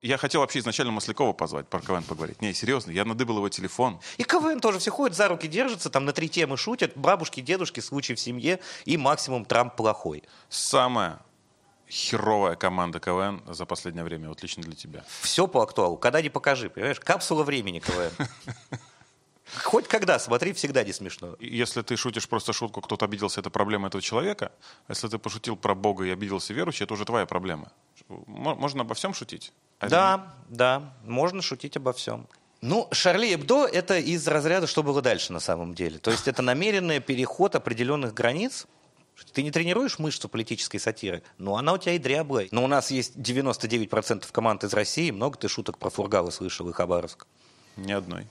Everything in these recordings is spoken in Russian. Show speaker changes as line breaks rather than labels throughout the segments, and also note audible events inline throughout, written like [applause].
Я хотел вообще изначально Маслякова позвать, про КВН поговорить. Не, серьезно, я надыбал его телефон.
И КВН тоже все ходят, за руки держатся, там на три темы шутят, бабушки, дедушки, случай в семье и максимум Трамп плохой.
Самая херовая команда КВН за последнее время, вот лично для тебя.
Все по актуалу, когда не покажи, понимаешь? Капсула времени КВН. [laughs] Хоть когда, смотри, всегда не смешно.
Если ты шутишь просто шутку, кто-то обиделся, это проблема этого человека. А если ты пошутил про Бога и обиделся верующий, это уже твоя проблема. Мо- Можно обо всем шутить?
Да, да, можно шутить обо всем. Ну, Шарли Эбдо — это из разряда «что было дальше» на самом деле. То есть это намеренный переход определенных границ. Ты не тренируешь мышцу политической сатиры, но она у тебя и дряблая. Но у нас есть 99% команд из России, много ты шуток про Фургала слышал и Хабаровск.
Ни одной.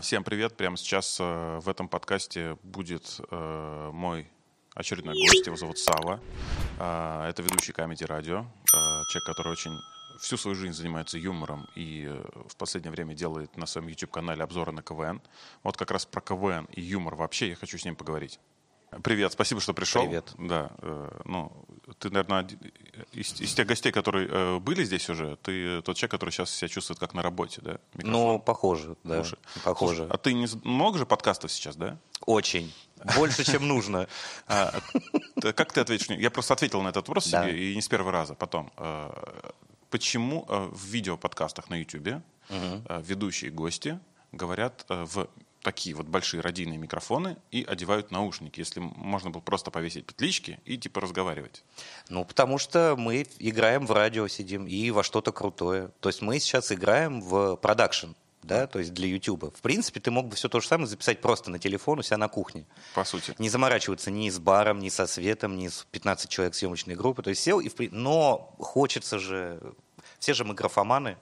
Всем привет. Прямо сейчас э, в этом подкасте будет э, мой очередной гость. Его зовут Сава. А, Это ведущий Comedy Radio. А, Человек, который очень всю свою жизнь занимается юмором и э, в последнее время делает на своем YouTube-канале обзоры на КВН. Вот как раз про КВН и юмор вообще я хочу с ним поговорить. Привет, спасибо, что пришел.
Привет.
Да, э, ну, ты, наверное, из, из тех гостей, которые э, были здесь уже, ты тот человек, который сейчас себя чувствует как на работе, да? Микрофон
Ну, похоже, да,
уши.
похоже.
Слушай, а ты не, много же подкастов сейчас, да?
Очень. Больше, чем нужно.
А, как ты ответишь? мне? Я просто ответил на этот вопрос себе, и не с первого раза. Потом, э, почему в видеоподкастах на YouTube ведущие гости говорят в такие вот большие радийные микрофоны и одевают наушники, если можно было просто повесить петлички и типа разговаривать?
Ну, потому что мы играем в радио, сидим, и во что-то крутое. То есть мы сейчас играем в продакшн, да, то есть для YouTube. В принципе, ты мог бы все то же самое записать просто на телефон у себя на кухне.
По сути.
Не заморачиваться ни с баром, ни со светом, ни с 15 человек съемочной группы. То есть сел и... в Но хочется же... Все же мы графоманы.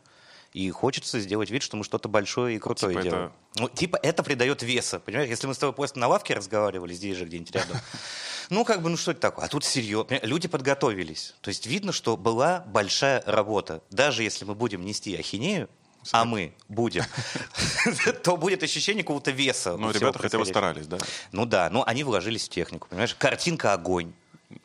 И хочется сделать вид, что мы что-то большое и крутое
Типа
делаем.
это-
Ну, типа это придает веса, понимаешь? Если мы с тобой просто на лавке разговаривали, здесь же где-нибудь рядом, [laughs] ну, как бы, ну что это такое? А тут серьезно. Люди подготовились. То есть видно, что была большая работа. Даже если мы будем нести ахинею, а мы будем, [laughs] то будет ощущение какого-то веса.
Ну, ребята хотя бы старались, да?
Ну да, ну они вложились в технику, понимаешь? Картинка огонь.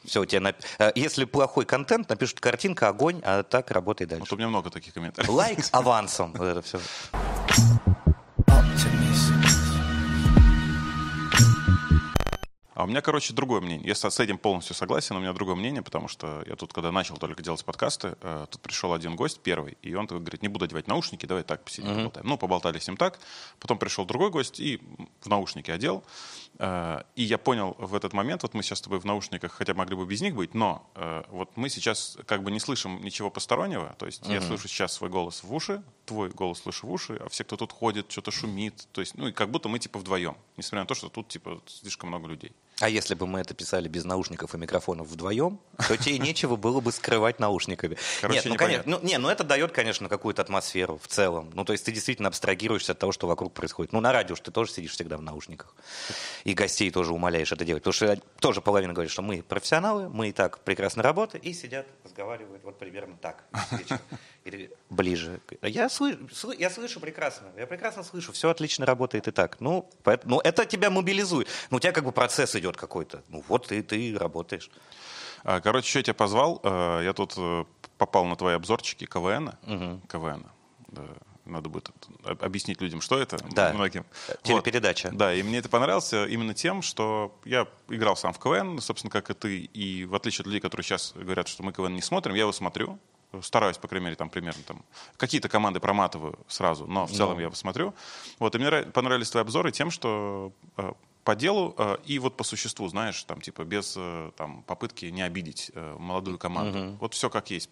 Все, у тебя нап- э, если плохой контент, напишут картинка огонь, а так работай
Вот
дальше.
у меня много таких комментариев.
Лайк [laughs] авансом. Вот это все.
А у меня, короче, другое мнение. Я с этим полностью согласен, но у меня другое мнение, потому что я тут, когда начал только делать подкасты, э, тут пришел один гость первый, и он такой говорит, не буду одевать наушники, давай так посидим, поболтаем. Ну, поболтали с ним так. Потом пришел другой гость и в наушники одел. Э, И я понял в этот момент, вот мы сейчас с тобой в наушниках, хотя могли бы без них быть, но э, вот мы сейчас как бы не слышим ничего постороннего, то есть я слышу сейчас свой голос в уши, твой голос слышу в уши, а все, кто тут ходит, что-то шумит, то есть, ну, и как будто мы типа вдвоем, несмотря на то, что тут типа слишком много людей.
А если бы мы это писали без наушников и микрофонов вдвоем, то тебе нечего было бы скрывать наушниками.
Короче,
Нет, ну,
непонятно.
конечно, ну, не, ну это дает, конечно, какую-то атмосферу в целом. Ну, то есть ты действительно абстрагируешься от того, что вокруг происходит. Ну, на радио ты тоже сидишь всегда в наушниках. И гостей тоже умоляешь это делать. Потому что тоже половина говорит, что мы профессионалы, мы и так прекрасно работаем, и сидят, разговаривают вот примерно так. Или ближе. Я, слышу, я слышу прекрасно, я прекрасно слышу, все отлично работает и так. Ну, поэт- ну, это тебя мобилизует. Ну, у тебя как бы процесс идет какой-то. Ну, вот ты, ты работаешь.
А, Короче, что я тебя позвал? Э, Я тут э, попал на твои обзорчики КВН. КВН. Да, Надо будет об- объяснить людям, что это.
Да.
Многим.
Телепередача.
Вот. Да, и мне это понравилось именно тем, что я играл сам в КВН, собственно, как и ты. И в отличие от людей, которые сейчас говорят, что мы КВН не смотрим, я его смотрю. Стараюсь, по крайней мере, там примерно там какие-то команды проматываю сразу, но в целом я его смотрю. Вот, и мне нрав- понравились твои обзоры тем, что э, по делу э, и вот по существу, знаешь, там типа без э, там попытки не обидеть э, молодую команду. Вот все как есть.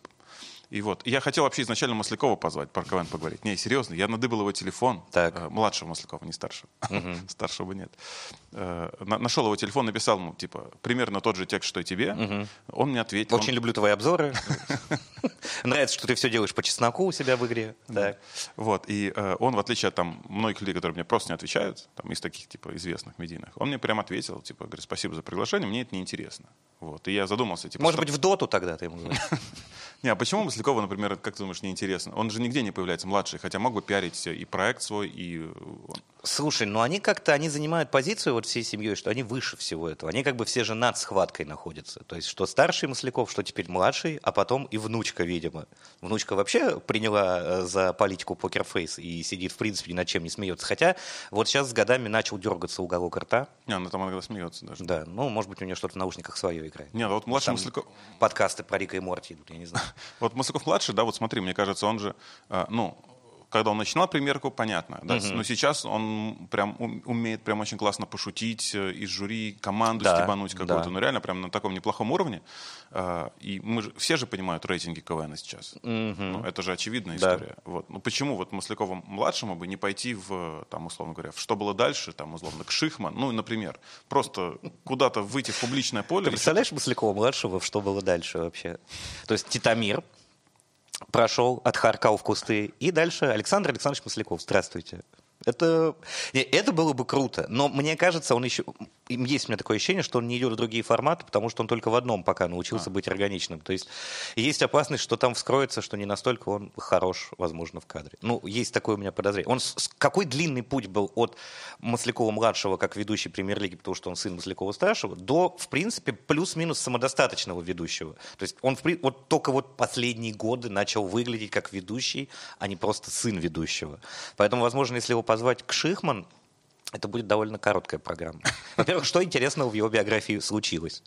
И вот, и я хотел вообще изначально Маслякова позвать, про КВН поговорить. Не, серьезно, я надыбал его телефон.
Так.
Э, младшего Маслякова, не старшего. [laughs] Старшего нет. Э, на- нашел его телефон, написал ему, типа, примерно тот же текст, что и тебе. Он мне ответил.
Очень люблю твои обзоры. [laughs] Нравится, что ты все делаешь по чесноку у себя в игре. Так.
Вот, и э, он, в отличие от там, многих людей, которые мне просто не отвечают, там, из таких, типа, известных медийных, он мне прям ответил, типа, говорит, спасибо за приглашение, мне это неинтересно. Вот, и я задумался, типа,
Может
что-
быть, в доту тогда ты ему? [laughs]
Не, а почему Маслякова, например, как ты думаешь, неинтересно? Он же нигде не появляется младший, хотя мог бы пиарить и проект свой, и... э,
Слушай, ну они как-то, они занимают позицию вот всей семьей, что они выше всего этого. Они как бы все же над схваткой находятся. То есть что старший Масляков, что теперь младший, а потом и внучка, видимо. Внучка вообще приняла э, за политику покерфейс и сидит, в принципе, ни над чем не смеется. Хотя вот сейчас с годами начал дергаться уголок рта.
Не, она там иногда смеется даже.
Да, ну, может быть, у нее что-то в наушниках свое играет.
Нет, вот младший Масляков...
Подкасты про Рика и Морти идут, я не знаю.
Вот Масляков младший, да, вот смотри, мне кажется, он же, э, ну, когда он начинал примерку, понятно, да, но сейчас он прям ум- умеет прям очень классно пошутить, э, из жюри команду
Да,
стебануть какую-то,
да.
ну реально прям на таком неплохом уровне. Э, И мы же, все же понимают рейтинги КВН сейчас. Ну, это же очевидная
Да.
история. Вот. Ну почему вот Маслякову младшему бы не пойти в, там, условно говоря, в что было дальше, там, условно, к Шихман, ну, например, просто куда-то выйти в публичное поле.
Ты представляешь Маслякова-младшего, что было дальше вообще? То есть Титамир прошел, отхаркал в кусты, и дальше Александр Александрович Масляков. Здравствуйте. Это, это было бы круто, но мне кажется, он еще... Есть у меня такое ощущение, что он не идет в другие форматы, потому что он только в одном пока научился быть органичным. То есть есть опасность, что там вскроется, что не настолько он хорош, возможно, в кадре. Ну, есть такое у меня подозрение. Он какой длинный путь был от Маслякова-младшего как ведущий премьер-лиги, потому что он сын Маслякова-старшего, до, в принципе, плюс-минус самодостаточного ведущего. То есть он в вот только вот последние годы начал выглядеть как ведущий, а не просто сын ведущего. Поэтому, возможно, если его позвать к Шихман, это будет довольно короткая программа. [laughs] Во-первых, что интересного в его биографии случилось?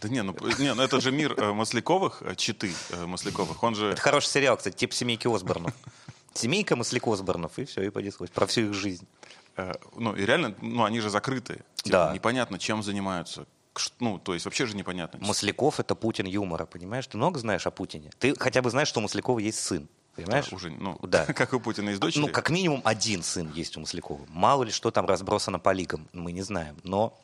Да не, ну, не, ну это же мир э, Масляковых, э, читы э, Масляковых. Он же...
Это хороший сериал, кстати, типа «Семейки Осборнов». [laughs] Семейка Масляков Осборнов, и все, и понеслось. Про всю их жизнь.
э, ну, и реально, ну, они же закрыты. Типа,
Да.
Непонятно, чем занимаются. Ну, то есть вообще же непонятно.
Масляков — это Путин юмора, понимаешь? Ты много знаешь о Путине? Ты хотя бы знаешь, что у Маслякова есть сын, понимаешь?
Уже, ну, [laughs]
Да.
как у Путина есть дочери.
Ну, как минимум один сын есть у Маслякова. Мало ли что там разбросано по лигам, мы не знаем. Но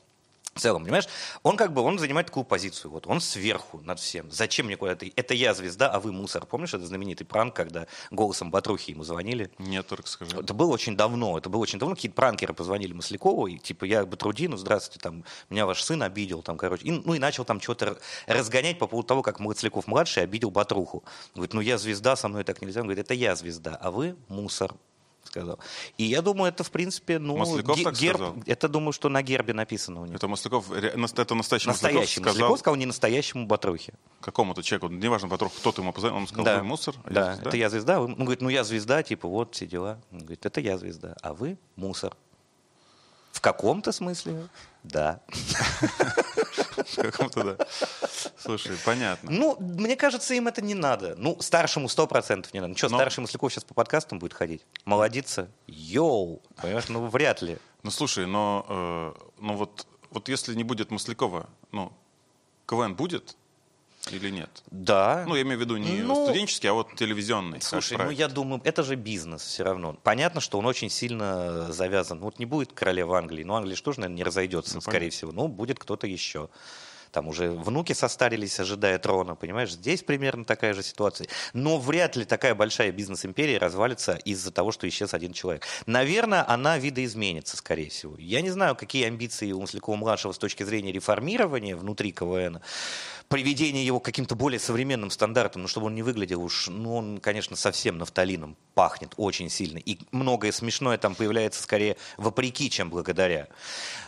в целом, понимаешь, он как бы, он занимает такую позицию, вот, он сверху над всем. Зачем мне куда-то? Это я звезда, а вы мусор. Помнишь, это знаменитый пранк, когда голосом Батрухи ему звонили?
Нет, только скажи.
Это было очень давно, это было очень давно. Какие-то пранкеры позвонили Маслякову, и типа, я Батрудину, здравствуйте, там, меня ваш сын обидел, там, короче. И, ну и начал там что-то разгонять по поводу того, как Масляков-младший обидел Батруху. Говорит, ну я звезда, со мной так нельзя. Он говорит, это я звезда, а вы мусор сказал. И я думаю, это, в принципе, ну,
Масляков так
герб,
сказал?
это, думаю, что на гербе написано у них.
Это Масляков, это настоящий,
Настоящий
Масляков
Масляков
сказал
сказал не настоящему Батрухе.
какому-то человеку, неважно, вокруг, кто-то ему позвонил, он сказал,
Да,
вы мусор, а я
да,
звезда».
это я звезда. Он говорит, ну я звезда, типа, вот все дела. Он говорит, это я звезда, а вы мусор. В каком-то смысле, да. [laughs]
В каком-то, да. Слушай, понятно.
Ну, мне кажется, им это не надо. Ну, старшему сто процентов не надо. Ну что,
Но-
старший Масляков сейчас по подкастам будет ходить? Молодиться? Йоу! Понимаешь, ну вряд ли.
Ну, слушай, но, э, ну вот, вот если не будет Маслякова, ну, КВН будет или нет?
Да.
Ну, я имею в виду не
Ну,
студенческий, а вот телевизионный.
Слушай, ну я думаю, это же бизнес все равно. Понятно, что он очень сильно завязан. Вот не будет королевы Англии, но Англия же тоже, наверное, не разойдется,
Ну,
скорее
понятно.
всего. Ну, будет кто-то еще. Там уже внуки состарились, ожидая трона, понимаешь? Здесь примерно такая же ситуация. Но вряд ли такая большая бизнес-империя развалится из-за того, что исчез один человек. Наверное, она видоизменится, скорее всего. Я не знаю, какие амбиции у Маслякова-младшего с точки зрения реформирования внутри КВН, приведения его к каким-то более современным стандартам, но чтобы он не выглядел уж, ну, он, конечно, совсем нафталином пахнет очень сильно. И многое смешное там появляется скорее вопреки, чем благодаря.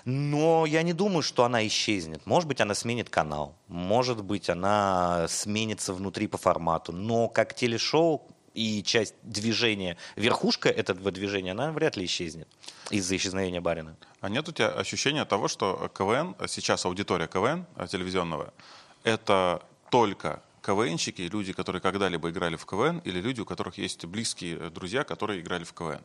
Но я не думаю, что она исчезнет. Может быть, она сменит канал. Может быть, она сменится внутри по формату. Но как телешоу и часть движения, верхушка этого движения, она вряд ли исчезнет из-за исчезновения Барина.
А нет у тебя ощущения того, что КВН, сейчас аудитория КВН э, телевизионного, это только КВНщики, люди, которые когда-либо играли в КВН, или люди, у которых есть близкие э, друзья, которые играли в КВН?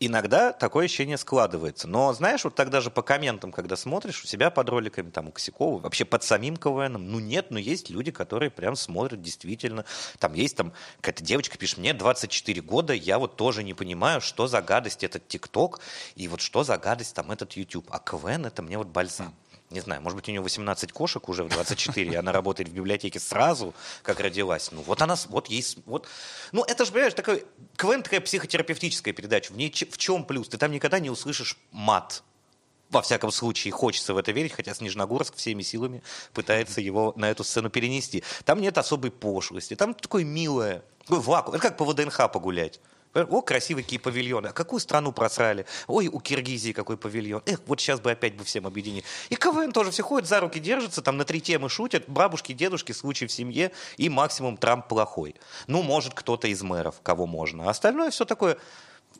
Иногда такое ощущение складывается. Но, знаешь, вот тогда же по комментам, когда смотришь, у себя под роликами, там, у Косякова, вообще под самим КВНом, ну нет, но есть люди, которые прям смотрят действительно. Там есть там какая-то девочка пишет, мне 24 года, я вот тоже не понимаю, что за гадость этот ТикТок, и вот что за гадость там этот YouTube. А КВН это мне вот бальзам. Не знаю, может быть, у нее 18 кошек уже в 24, и она работает в библиотеке сразу, как родилась. Ну, вот она, вот есть, вот. Ну, это же, понимаешь, такой, КВН такая психотерапевтическая передача. В ней в чем плюс? Ты там никогда не услышишь мат. во всяком случае, хочется в это верить, хотя Снежногорск всеми силами пытается его на эту сцену перенести. Там нет особой пошлости, там такое милое, такой вакуум. Это как по ВДНХ погулять. О, красивые какие павильоны. А какую страну просрали? Ой, у Киргизии какой павильон. Эх, вот сейчас бы опять бы всем объединить. И КВН тоже все ходят, за руки держатся, там на три темы шутят. Бабушки, дедушки, случай в семье и максимум Трамп плохой. Ну, может, кто-то из мэров, кого можно. А остальное все такое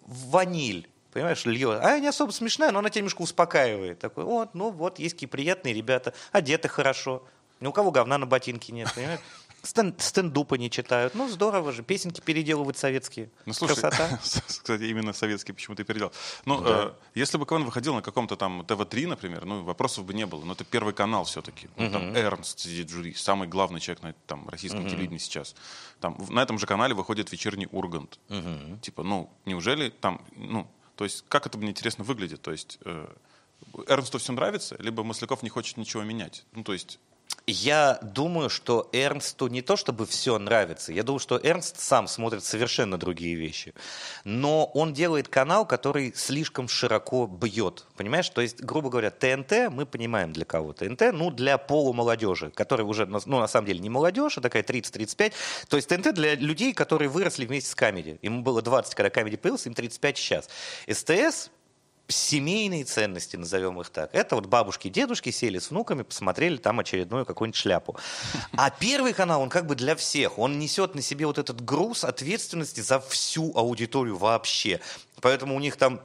ваниль. Понимаешь, льет. А не особо смешная, но она тебя успокаивает. Такой, вот, ну вот, есть какие приятные ребята, одеты хорошо. Ни у кого говна на ботинке нет, понимаешь? Стен, стендупы не читают. Ну, здорово же. Песенки переделывают советские.
Ну, слушай,
Красота. [laughs]
кстати, именно советские почему-то переделал. Ну,
Да.
э, если бы КВН выходил на каком-то там ТВ-3, например, ну, вопросов бы не было. Но это первый канал все-таки. Ну, там Эрнст сидит жюри, самый главный человек на там, российском телевидении сейчас. Там, на этом же канале выходит вечерний Ургант. Типа, ну, неужели там, ну, то есть, как это мне интересно выглядит? То есть, э, Эрнсту все нравится, либо Масляков не хочет ничего менять. Ну, то есть,
Я думаю, что Эрнсту не то чтобы все нравится. Я думаю, что Эрнст сам смотрит совершенно другие вещи. Но он делает канал, который слишком широко бьет. Понимаешь? То есть, грубо говоря, ТНТ, мы понимаем для кого. ТНТ, ну, для полумолодежи, которая уже, ну, на самом деле, не молодежь, а такая 30-35. То есть ТНТ для людей, которые выросли вместе с Comedy. Ему было 20, когда Comedy появился, им 35 сейчас. СТС семейные ценности, назовем их так. Это вот бабушки и дедушки сели с внуками, посмотрели там очередную какую-нибудь шляпу. [laughs] А первый канал, он как бы для всех. Он несет на себе вот этот груз ответственности за всю аудиторию вообще. Поэтому у них там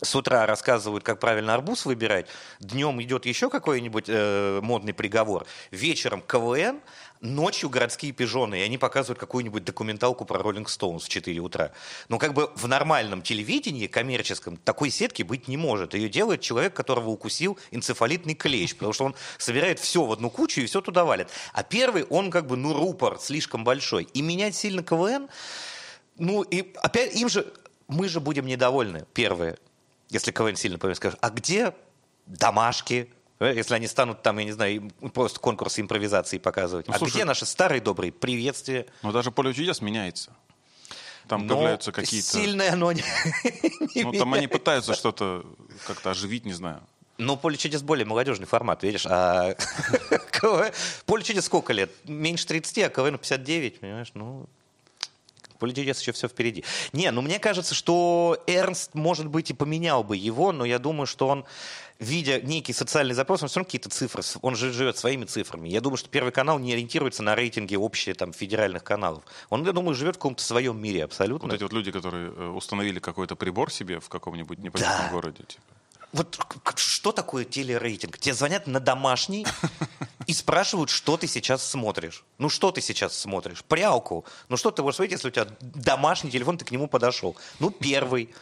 с утра рассказывают, как правильно арбуз выбирать, днем идет еще какой-нибудь э, модный приговор, вечером КВН, ночью городские пижоны, и они показывают какую-нибудь документалку про Роллинг Стоунс в 4 утра. Но как бы в нормальном телевидении, коммерческом, такой сетки быть не может. Ее делает человек, которого укусил энцефалитный клещ, потому что он собирает все в одну кучу и все туда валит. А первый, он как бы, ну, рупор слишком большой. И менять сильно КВН, ну, и опять им же, мы же будем недовольны, первые, если КВН сильно появится, скажут, а где домашки? Э, Если они станут там, я не знаю, просто конкурсы импровизации показывать.
Ну,
а
слушай-
где наши старые добрые приветствия?
ну, даже поле чудес меняется. Там
Но
появляются какие-то...
Сильное оно не, не [laughs]
Ну, там они пытаются что-то как-то оживить, не знаю.
Ну, поле чудес более молодежный формат, видишь? А [laughs] поле чудес сколько лет? Меньше 30, а КВН 59, понимаешь? Ну, поле чудес еще все впереди. Не, ну мне кажется, что Эрнст, может быть, и поменял бы его, но я думаю, что он, видя некий социальный запрос, он все равно какие-то цифры, он же живет своими цифрами. Я думаю, что Первый канал не ориентируется на рейтинги общие там федеральных каналов. Он, я думаю, живет в каком-то своем мире абсолютно.
Вот эти вот люди, которые э, установили какой-то прибор себе в каком-нибудь непонятном
Да.
городе. Типа.
Вот что такое телерейтинг? Тебе звонят на домашний и спрашивают, что ты сейчас смотришь. Ну, что ты сейчас смотришь? Прялку. Ну, что ты можешь смотреть, если у тебя домашний телефон, ты к нему подошел? Ну, первый.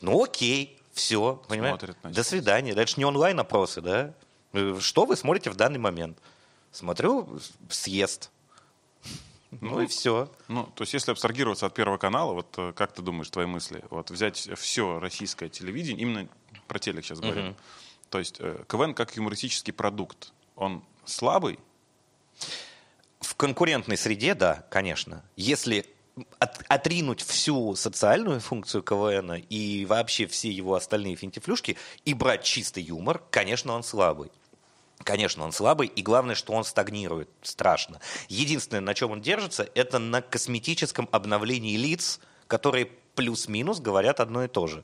Ну, окей. Все, понимаешь?
Смотрят, значит.
До свидания. Дальше не онлайн-опросы, да? Э, Что вы смотрите в данный момент? Смотрю съезд. Ну, и все.
Ну, то есть, если абстрагироваться от Первого канала, вот э, как ты думаешь, твои мысли? Вот взять все российское телевидение, именно про телек сейчас говорю. То есть, э, КВН как юмористический продукт, он слабый,
В конкурентной среде, да, конечно. Если от- отринуть всю социальную функцию КВН и вообще все его остальные финтифлюшки и брать чистый юмор, конечно, он слабый. Конечно, он слабый, и главное, что он стагнирует. Страшно. Единственное, на чем он держится, это на косметическом обновлении лиц, которые плюс-минус говорят одно и то же.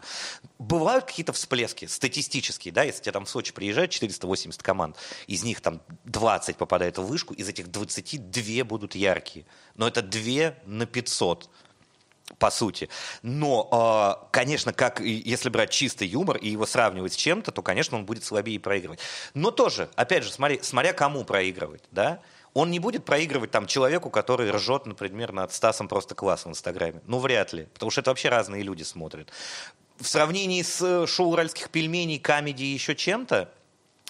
Бывают какие-то всплески статистические, да, если тебе там в Сочи приезжает 480 команд, из них там 20 попадает в вышку, из этих 20 две будут яркие. Но это 2 на 500 по сути. Но, э, конечно, как если брать чистый юмор и его сравнивать с чем-то, то, конечно, он будет слабее проигрывать. Но тоже, опять же, смотри, смотря кому проигрывать, да? Он не будет проигрывать там человеку, который ржет, например, над Стасом просто класс в Инстаграме. Ну, вряд ли, потому что это вообще разные люди смотрят. В сравнении с шоу уральских пельменей, камеди и еще чем-то,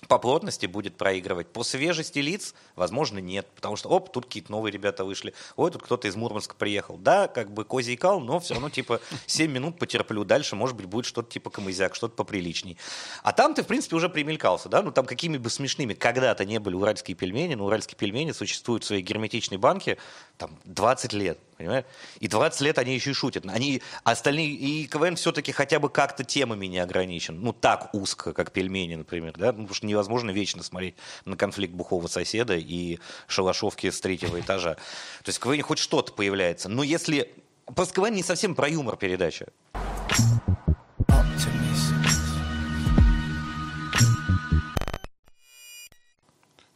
по плотности будет проигрывать. По свежести лиц, возможно, нет. Потому что, оп, тут какие-то новые ребята вышли. Ой, тут кто-то из Мурманска приехал. Да, как бы козий кал, но все равно, типа, 7 минут потерплю. Дальше, может быть, будет что-то типа камызяк, что-то поприличней. А там ты, в принципе, уже примелькался, да? Ну, там какими бы смешными когда-то не были уральские пельмени, но уральские пельмени существуют в своей герметичной банке там 20 лет. Понимаешь? И 20 лет они еще и шутят. Они, остальные, и КВН все-таки хотя бы как-то темами не ограничен. Ну, так узко, как пельмени, например. Да? Ну, потому что невозможно вечно смотреть на конфликт бухого соседа и шалашовки с третьего этажа. То есть в КВН хоть что-то появляется. Но если... Просто КВН не совсем про юмор передача.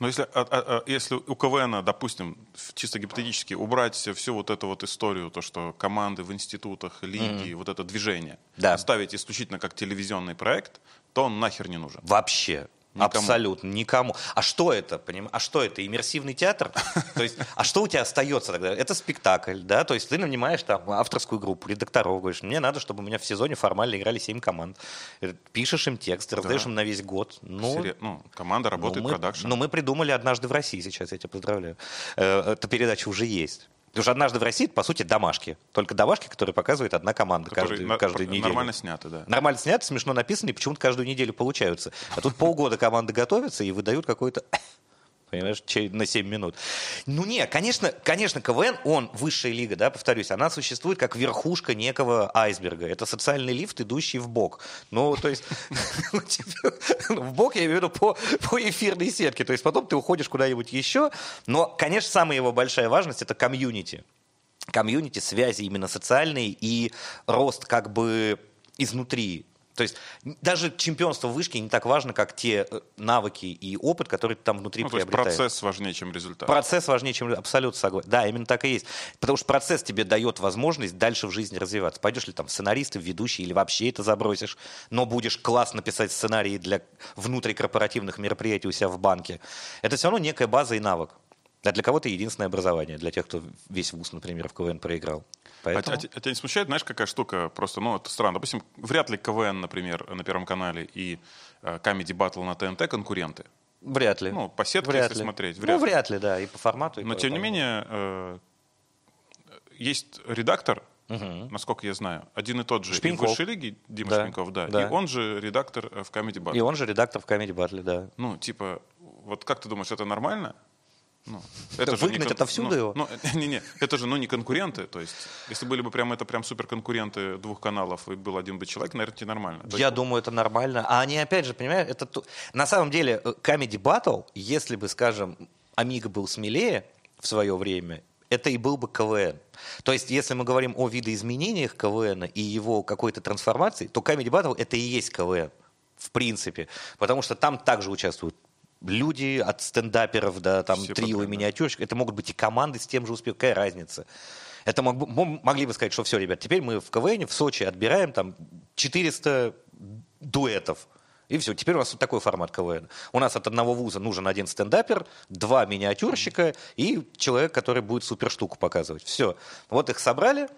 Но если, а, а, а, если у КВН, допустим, чисто гипотетически убрать всю вот эту вот историю, то, что команды в институтах, лиги, mm-hmm. вот это движение,
да.
оставить исключительно как телевизионный проект, то он нахер не нужен.
Вообще. Никому. Абсолютно, никому. А что это, поним? А что это? Иммерсивный театр? [laughs] То есть, а что у тебя остается тогда? Это спектакль, да? То есть ты нанимаешь там авторскую группу, редакторов, говоришь, мне надо, чтобы у меня в сезоне формально играли 7 команд. Э, пишешь им текст, раздаешь да. им на весь год.
Ну, Сери... ну команда работает,
ну,
продакшн.
Ну, мы придумали однажды в России сейчас, я тебя поздравляю. Э, эта передача уже есть. Потому что однажды в России, по сути, домашки. Только домашки, которые показывает одна команда каждую, на, каждую неделю.
Нормально сняты, да.
Нормально сняты, смешно написаны, и почему-то каждую неделю получаются. А тут полгода команды готовятся и выдают какой-то понимаешь, на 7 минут. Ну не, конечно, конечно, КВН, он высшая лига, да, повторюсь, она существует как верхушка некого айсберга. Это социальный лифт, идущий в бок. Ну, то есть, [laughs] ну, в бок я имею в виду по, по эфирной сетке. То есть потом ты уходишь куда-нибудь еще. Но, конечно, самая его большая важность – это комьюнити. Комьюнити, связи именно социальные и рост как бы изнутри то есть даже чемпионство в вышке не так важно, как те э, навыки и опыт, которые ты там внутри ну, приобретаешь.
То есть процесс важнее, чем результат.
Процесс важнее, чем абсолютно согласен. Да, именно так и есть. Потому что процесс тебе дает возможность дальше в жизни развиваться. Пойдешь ли там в сценаристы, в ведущие, или вообще это забросишь, но будешь классно писать сценарии для внутрикорпоративных мероприятий у себя в банке. Это все равно некая база и навык. А для кого-то единственное образование, для тех, кто весь вуз, например, в КВН проиграл.
Поэтому... А, а, а тебя не смущает, знаешь, какая штука? Просто, ну, это странно. Допустим, вряд ли КВН, например, на Первом канале и э, Comedy Battle на ТНТ конкуренты.
Вряд ли.
Ну, по сетке,
вряд
если
ли.
смотреть.
Вряд ну, вряд ли, да, и по формату. И
Но,
по
тем не менее, э, есть редактор,
угу.
насколько я знаю, один и тот же
Шпиньков.
и в высшей лиге, Дима
да.
Шпиньков, да,
да,
и он же редактор э, в Comedy Battle.
И он же редактор в Comedy Battle, да.
Ну, типа, вот как ты думаешь, это нормально?
Ну, это же Выгнать не, отовсюду
ну,
его?
Ну, не, не, это же ну, не конкуренты. То есть, если были бы прям это прям супер конкуренты двух каналов и был один бы человек, наверное, это нормально.
Я есть, думаю, это нормально. А они, опять же, понимаешь, это на самом деле э, Comedy Battle, если бы, скажем, Амиго был смелее в свое время, это и был бы КВН. То есть, если мы говорим о видоизменениях КВН и его какой-то трансформации, то Comedy Battle это и есть КВН в принципе. Потому что там также участвуют люди от стендаперов до там Все трио и миниатюрщик, это могут быть и команды с тем же успехом, какая разница? Это мог, могли бы сказать, что все, ребят, теперь мы в КВН в Сочи отбираем там 400 дуэтов. И все, теперь у нас вот такой формат КВН. У нас от одного вуза нужен один стендапер, два миниатюрщика и человек, который будет супер штуку показывать. Все. Вот их собрали,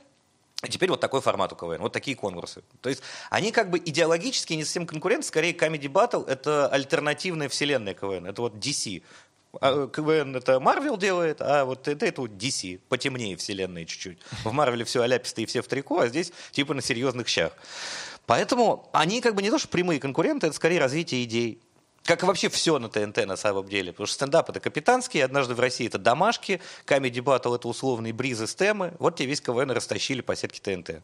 теперь вот такой формат у КВН, вот такие конкурсы. То есть они как бы идеологически не совсем конкуренты, скорее Comedy Battle — это альтернативная вселенная КВН, это вот DC. А КВН это Марвел делает, а вот это, это вот DC, потемнее вселенная чуть-чуть. В Марвеле все аляписто и все в трико, а здесь типа на серьезных щах. Поэтому они как бы не то, что прямые конкуренты, это скорее развитие идей. Как и вообще все на ТНТ на самом деле. Потому что стендап это капитанский, однажды в России это домашки, Comedy Battle это условные бризы с темы. Вот тебе весь КВН растащили по сетке ТНТ.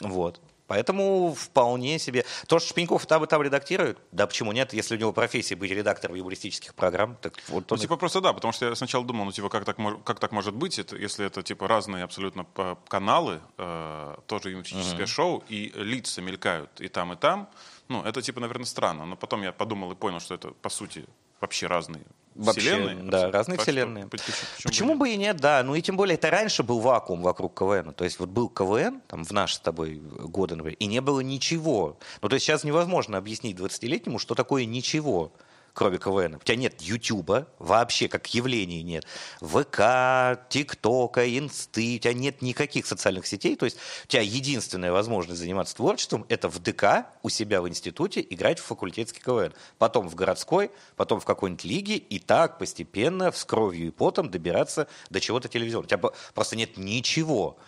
Вот. Поэтому вполне себе. То, что Шпеньков там и там редактирует, да почему нет, если у него профессия быть редактором юмористических программ, так вот.
Ну, типа, просто да, потому что я сначала думал, ну, типа, как так, как так может быть, это, если это, типа, разные абсолютно каналы, э, тоже юмористическое uh-huh. шоу, и лица мелькают и там, и там, ну, это, типа, наверное, странно. Но потом я подумал и понял, что это, по сути, вообще разные
Вообще,
вселенные.
Да, разные так вселенные. Что, почему, почему бы, бы и нет, да. Ну и тем более, это раньше был вакуум вокруг КВН. То есть вот был КВН, там, в наши с тобой годы, например, и не было ничего. Ну то есть сейчас невозможно объяснить 20-летнему, что такое ничего кроме КВН. У тебя нет Ютуба, вообще как явления нет. ВК, ТикТока, Инсты, у тебя нет никаких социальных сетей. То есть у тебя единственная возможность заниматься творчеством – это в ДК у себя в институте играть в факультетский КВН. Потом в городской, потом в какой-нибудь лиге, и так постепенно с кровью и потом добираться до чего-то телевизионного. У тебя просто нет ничего.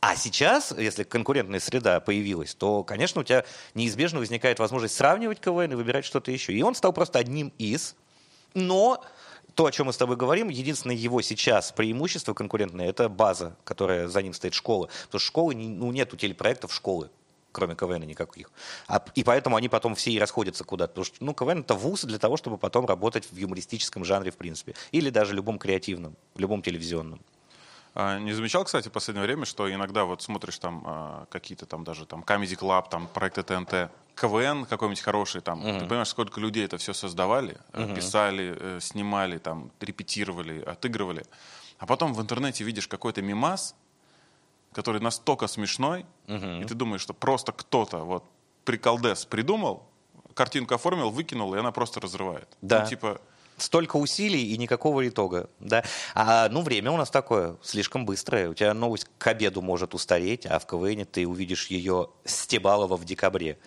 А сейчас, если конкурентная среда появилась, то, конечно, у тебя неизбежно возникает возможность сравнивать КВН и выбирать что-то еще. И он стал просто одним из, но то, о чем мы с тобой говорим, единственное его сейчас преимущество конкурентное, это база, которая за ним стоит школа. Потому что школы, ну, нету телепроектов школы кроме КВН никаких. А, и поэтому они потом все и расходятся куда-то. Потому что ну, КВН это вуз для того, чтобы потом работать в юмористическом жанре, в принципе. Или даже любом креативном, любом телевизионном.
А, не замечал, кстати, в последнее время, что иногда вот смотришь там а, какие-то там даже там Comedy Club, там проекты ТНТ, КВН какой-нибудь хороший, там, mm-hmm. ты понимаешь, сколько людей это все создавали, mm-hmm. писали, э, снимали, там, репетировали, отыгрывали. А потом в интернете видишь какой-то мимас, который настолько смешной, mm-hmm. и ты думаешь, что просто кто-то вот приколдес придумал, картинку оформил, выкинул, и она просто разрывает.
Да.
Ну, типа,
столько усилий и никакого итога. Да? А, ну, время у нас такое, слишком быстрое. У тебя новость к обеду может устареть, а в КВН ты увидишь ее Стебалова в декабре.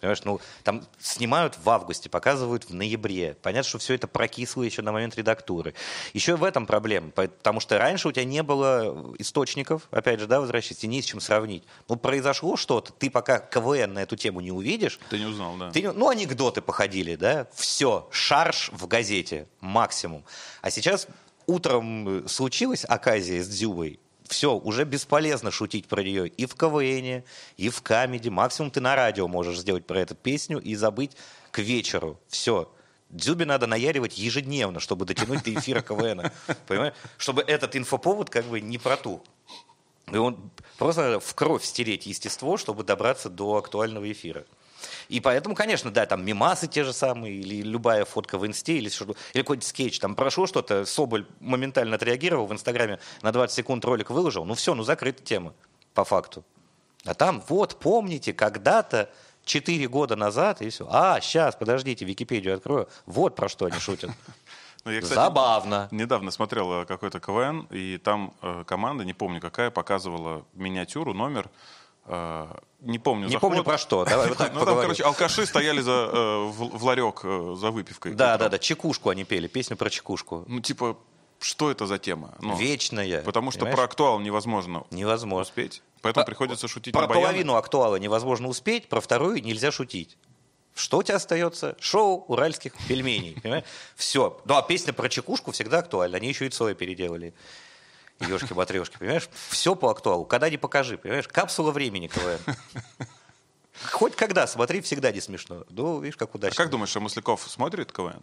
Понимаешь, ну, там снимают в августе, показывают в ноябре. Понятно, что все это прокисло еще на момент редактуры. Еще в этом проблема, потому что раньше у тебя не было источников, опять же, да, возвращаясь, не с чем сравнить. Ну, произошло что-то, ты пока КВН на эту тему не увидишь.
Ты не узнал, да.
Ты, ну, анекдоты походили, да, все, шарш в газете, максимум. А сейчас утром случилась оказия с Дзюбой, все, уже бесполезно шутить про нее и в КВН, и в камеди. Максимум ты на радио можешь сделать про эту песню и забыть к вечеру. Все. Дзюбе надо наяривать ежедневно, чтобы дотянуть до эфира КВН. Понимаешь? Чтобы этот инфоповод как бы не про ту. И он просто в кровь стереть естество, чтобы добраться до актуального эфира. И поэтому, конечно, да, там мимасы те же самые, или любая фотка в инсте, или, или какой-нибудь скетч, там прошло что-то, Соболь моментально отреагировал, в Инстаграме на 20 секунд ролик выложил, ну все, ну закрыта тема, по факту. А там, вот, помните, когда-то, 4 года назад, и все. А, сейчас, подождите, Википедию открою. Вот про что они шутят. [laughs]
Ну, я, кстати,
Забавно.
Недавно смотрел э, какой-то КВН, и там э, команда, не помню какая, показывала миниатюру, номер не помню.
Не заход. помню про что. Давай вот [laughs] так
ну, там, короче, алкаши стояли за, э, в, в ларек э, за выпивкой.
Да, утром. да, да. Чекушку они пели, песню про чекушку.
Ну, типа, что это за тема? Ну,
Вечная.
Потому что понимаешь? про актуал невозможно
невозможно.
успеть. Поэтому по, приходится шутить
Про
на
половину актуала невозможно успеть, про вторую нельзя шутить. Что у тебя остается? Шоу уральских пельменей. Все. Ну, а песня про чекушку всегда актуальна. Они еще и Цоя переделали ешки-матрешки, понимаешь? Все по актуалу. Когда не покажи, понимаешь? Капсула времени КВН. Хоть когда, смотри, всегда не смешно. Ну, видишь, как удачно.
А как думаешь, что Масляков смотрит КВН?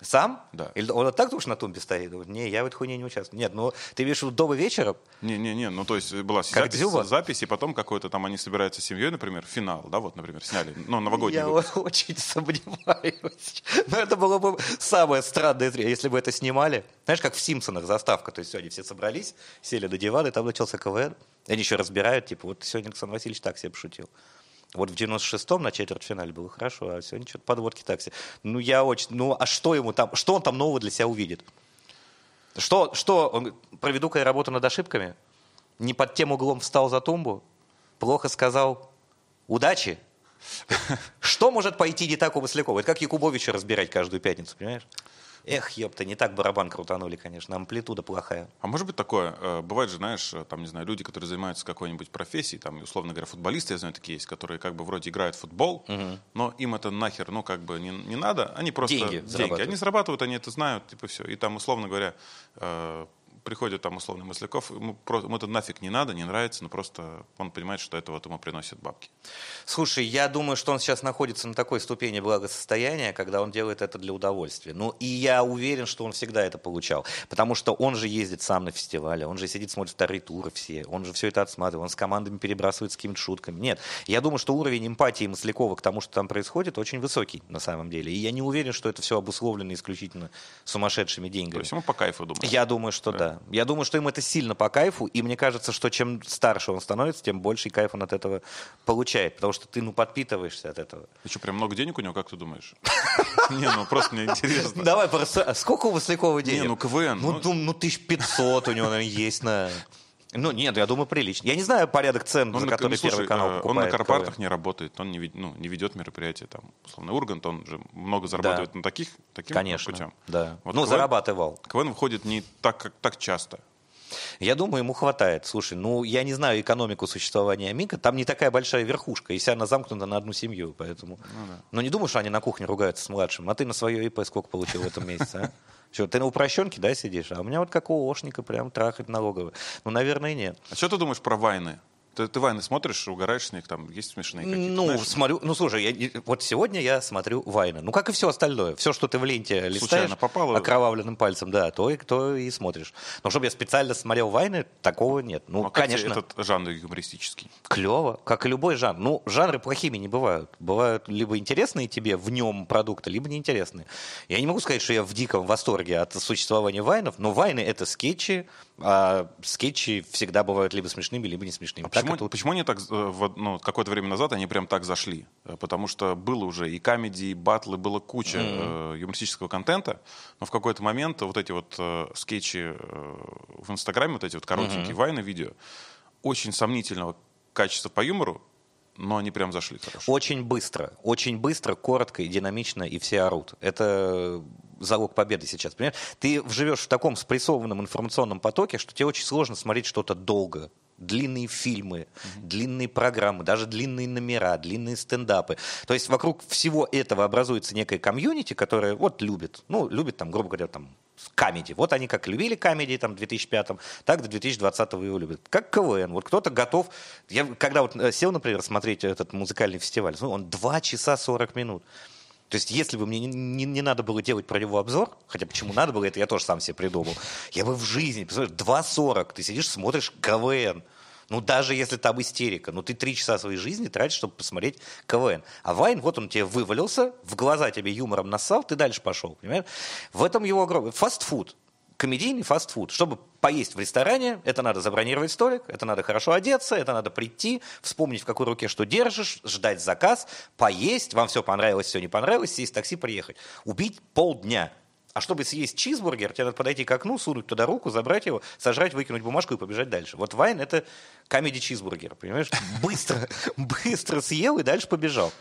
Сам?
Да.
Или он вот так уж на тумбе стоит? Не, я в этой хуйне не участвую. Нет, ну ты видишь, дома вечером?
Не-не-не, ну то есть была как запись, Дзюба? запись, и потом какой-то там они собираются с семьей, например, финал, да, вот, например, сняли, ну, новогодний
Я
выпуск.
очень сомневаюсь. [laughs] Но это было бы самое странное если бы это снимали. Знаешь, как в «Симпсонах» заставка, то есть сегодня все собрались, сели на диван, и там начался КВН. Они еще разбирают, типа, вот сегодня Александр Васильевич так себе пошутил. Вот в 96-м на четвертьфинале было хорошо, а сегодня что-то подводки такси. Ну, я очень... Ну, а что ему там... Что он там нового для себя увидит? Что, что он... Проведу-ка я работу над ошибками? Не под тем углом встал за тумбу? Плохо сказал «удачи»? [laughs] Что может пойти не так у Маслякова? Это как Якубовича разбирать каждую пятницу, понимаешь? Эх, ёпта, не так барабан крутанули, конечно, амплитуда плохая.
А может быть такое, э, бывает же, знаешь, э, там, не знаю, люди, которые занимаются какой-нибудь профессией, там, условно говоря, футболисты, я знаю, такие есть, которые как бы вроде играют в футбол, угу. но им это нахер, ну, как бы не, не надо, они просто...
Деньги, деньги.
Они зарабатывают, они это знают, типа все. И там, условно говоря, э, приходит там условный Масляков, ему, ему это нафиг не надо, не нравится, но просто он понимает, что это вот ему приносит бабки.
Слушай, я думаю, что он сейчас находится на такой ступени благосостояния, когда он делает это для удовольствия. Ну, и я уверен, что он всегда это получал. Потому что он же ездит сам на фестивале, он же сидит, смотрит вторые туры все, он же все это отсматривает, он с командами перебрасывается какими-то шутками. Нет, я думаю, что уровень эмпатии Маслякова к тому, что там происходит, очень высокий на самом деле. И я не уверен, что это все обусловлено исключительно сумасшедшими деньгами. То
есть ему по кайфу, думаю.
Я думаю, что да. да. Я думаю, что ему это сильно по кайфу, и мне кажется, что чем старше он становится, тем больше кайф он от этого получает, потому что ты, ну, подпитываешься от этого.
И что, прям много денег у него, как ты думаешь? [laughs] Не, ну просто мне интересно.
Давай, просто, а сколько у Маслякова денег?
Не, ну КВН.
Ну, ну, ну 1500 у него, наверное, есть на... Ну, нет, я думаю, прилично. Я не знаю порядок цен, он за который ну, слушай, Первый канал покупает.
Он на Карпатах не работает, он не, ну, не ведет мероприятия. Там, условно, Ургант, он же много зарабатывает да. на таких, таким
Конечно,
путем.
Да. Вот ну, КВН, зарабатывал.
КВН выходит не так, как так часто.
Я думаю, ему хватает. Слушай, ну, я не знаю экономику существования Мика. Там не такая большая верхушка, и вся она замкнута на одну семью, поэтому... Ну, да. Но не думаю, что они на кухне ругаются с младшим. А ты на свое ИП сколько получил в этом месяце, а? Что, ты на упрощенке, да, сидишь? А у меня вот как у Ошника прям трахать налоговый. Ну, наверное, нет.
А что ты думаешь про войны? Ты, ты Вайны смотришь, угораешь с них, там есть смешные какие-то?
Ну, знаешь? смотрю, ну, слушай, я, вот сегодня я смотрю Вайны. Ну, как и все остальное. Все, что ты в ленте листаешь попало... окровавленным пальцем, да, то и, то и смотришь. Но чтобы я специально смотрел Вайны, такого нет. Ну,
а
конечно.
этот жанр юмористический?
Клево, как и любой жанр. Ну, жанры плохими не бывают. Бывают либо интересные тебе в нем продукты, либо неинтересные. Я не могу сказать, что я в диком восторге от существования Вайнов, но Вайны — это скетчи, а скетчи всегда бывают либо смешными, либо не смешными. А
почему, это... почему они так, э, ну, какое-то время назад они прям так зашли? Э, потому что было уже и комедии, и батлы, было куча mm-hmm. э, юмористического контента, но в какой-то момент вот эти вот э, скетчи э, в Инстаграме, вот эти вот коротенькие mm-hmm. вайны видео, очень сомнительного качества по юмору, но они прям зашли хорошо.
Очень быстро, очень быстро, коротко и динамично, и все орут. Это залог победы сейчас. Понимаешь? Ты живешь в таком спрессованном информационном потоке, что тебе очень сложно смотреть что-то долго длинные фильмы, mm-hmm. длинные программы, даже длинные номера, длинные стендапы. То есть вокруг всего этого образуется некая комьюнити, которая вот любит, ну, любит там, грубо говоря, там, камеди. Вот они как любили камеди там в 2005-м, так до 2020-го его любят. Как КВН. Вот кто-то готов... Я когда вот э, сел, например, смотреть этот музыкальный фестиваль, он 2 часа 40 минут. То есть, если бы мне не, не, не надо было делать про него обзор, хотя почему надо было, это я тоже сам себе придумал, я бы в жизни, представляешь, 2.40, ты сидишь, смотришь КВН. Ну, даже если там истерика, ну, ты три часа своей жизни тратишь, чтобы посмотреть КВН. А Вайн, вот он тебе вывалился, в глаза тебе юмором нассал, ты дальше пошел, понимаешь? В этом его огромный... Фастфуд комедийный фастфуд. Чтобы поесть в ресторане, это надо забронировать столик, это надо хорошо одеться, это надо прийти, вспомнить, в какой руке что держишь, ждать заказ, поесть, вам все понравилось, все не понравилось, сесть в такси, приехать. Убить полдня. А чтобы съесть чизбургер, тебе надо подойти к окну, сунуть туда руку, забрать его, сожрать, выкинуть бумажку и побежать дальше. Вот Вайн — это комедий чизбургер, понимаешь? Быстро, [laughs] быстро съел и дальше побежал.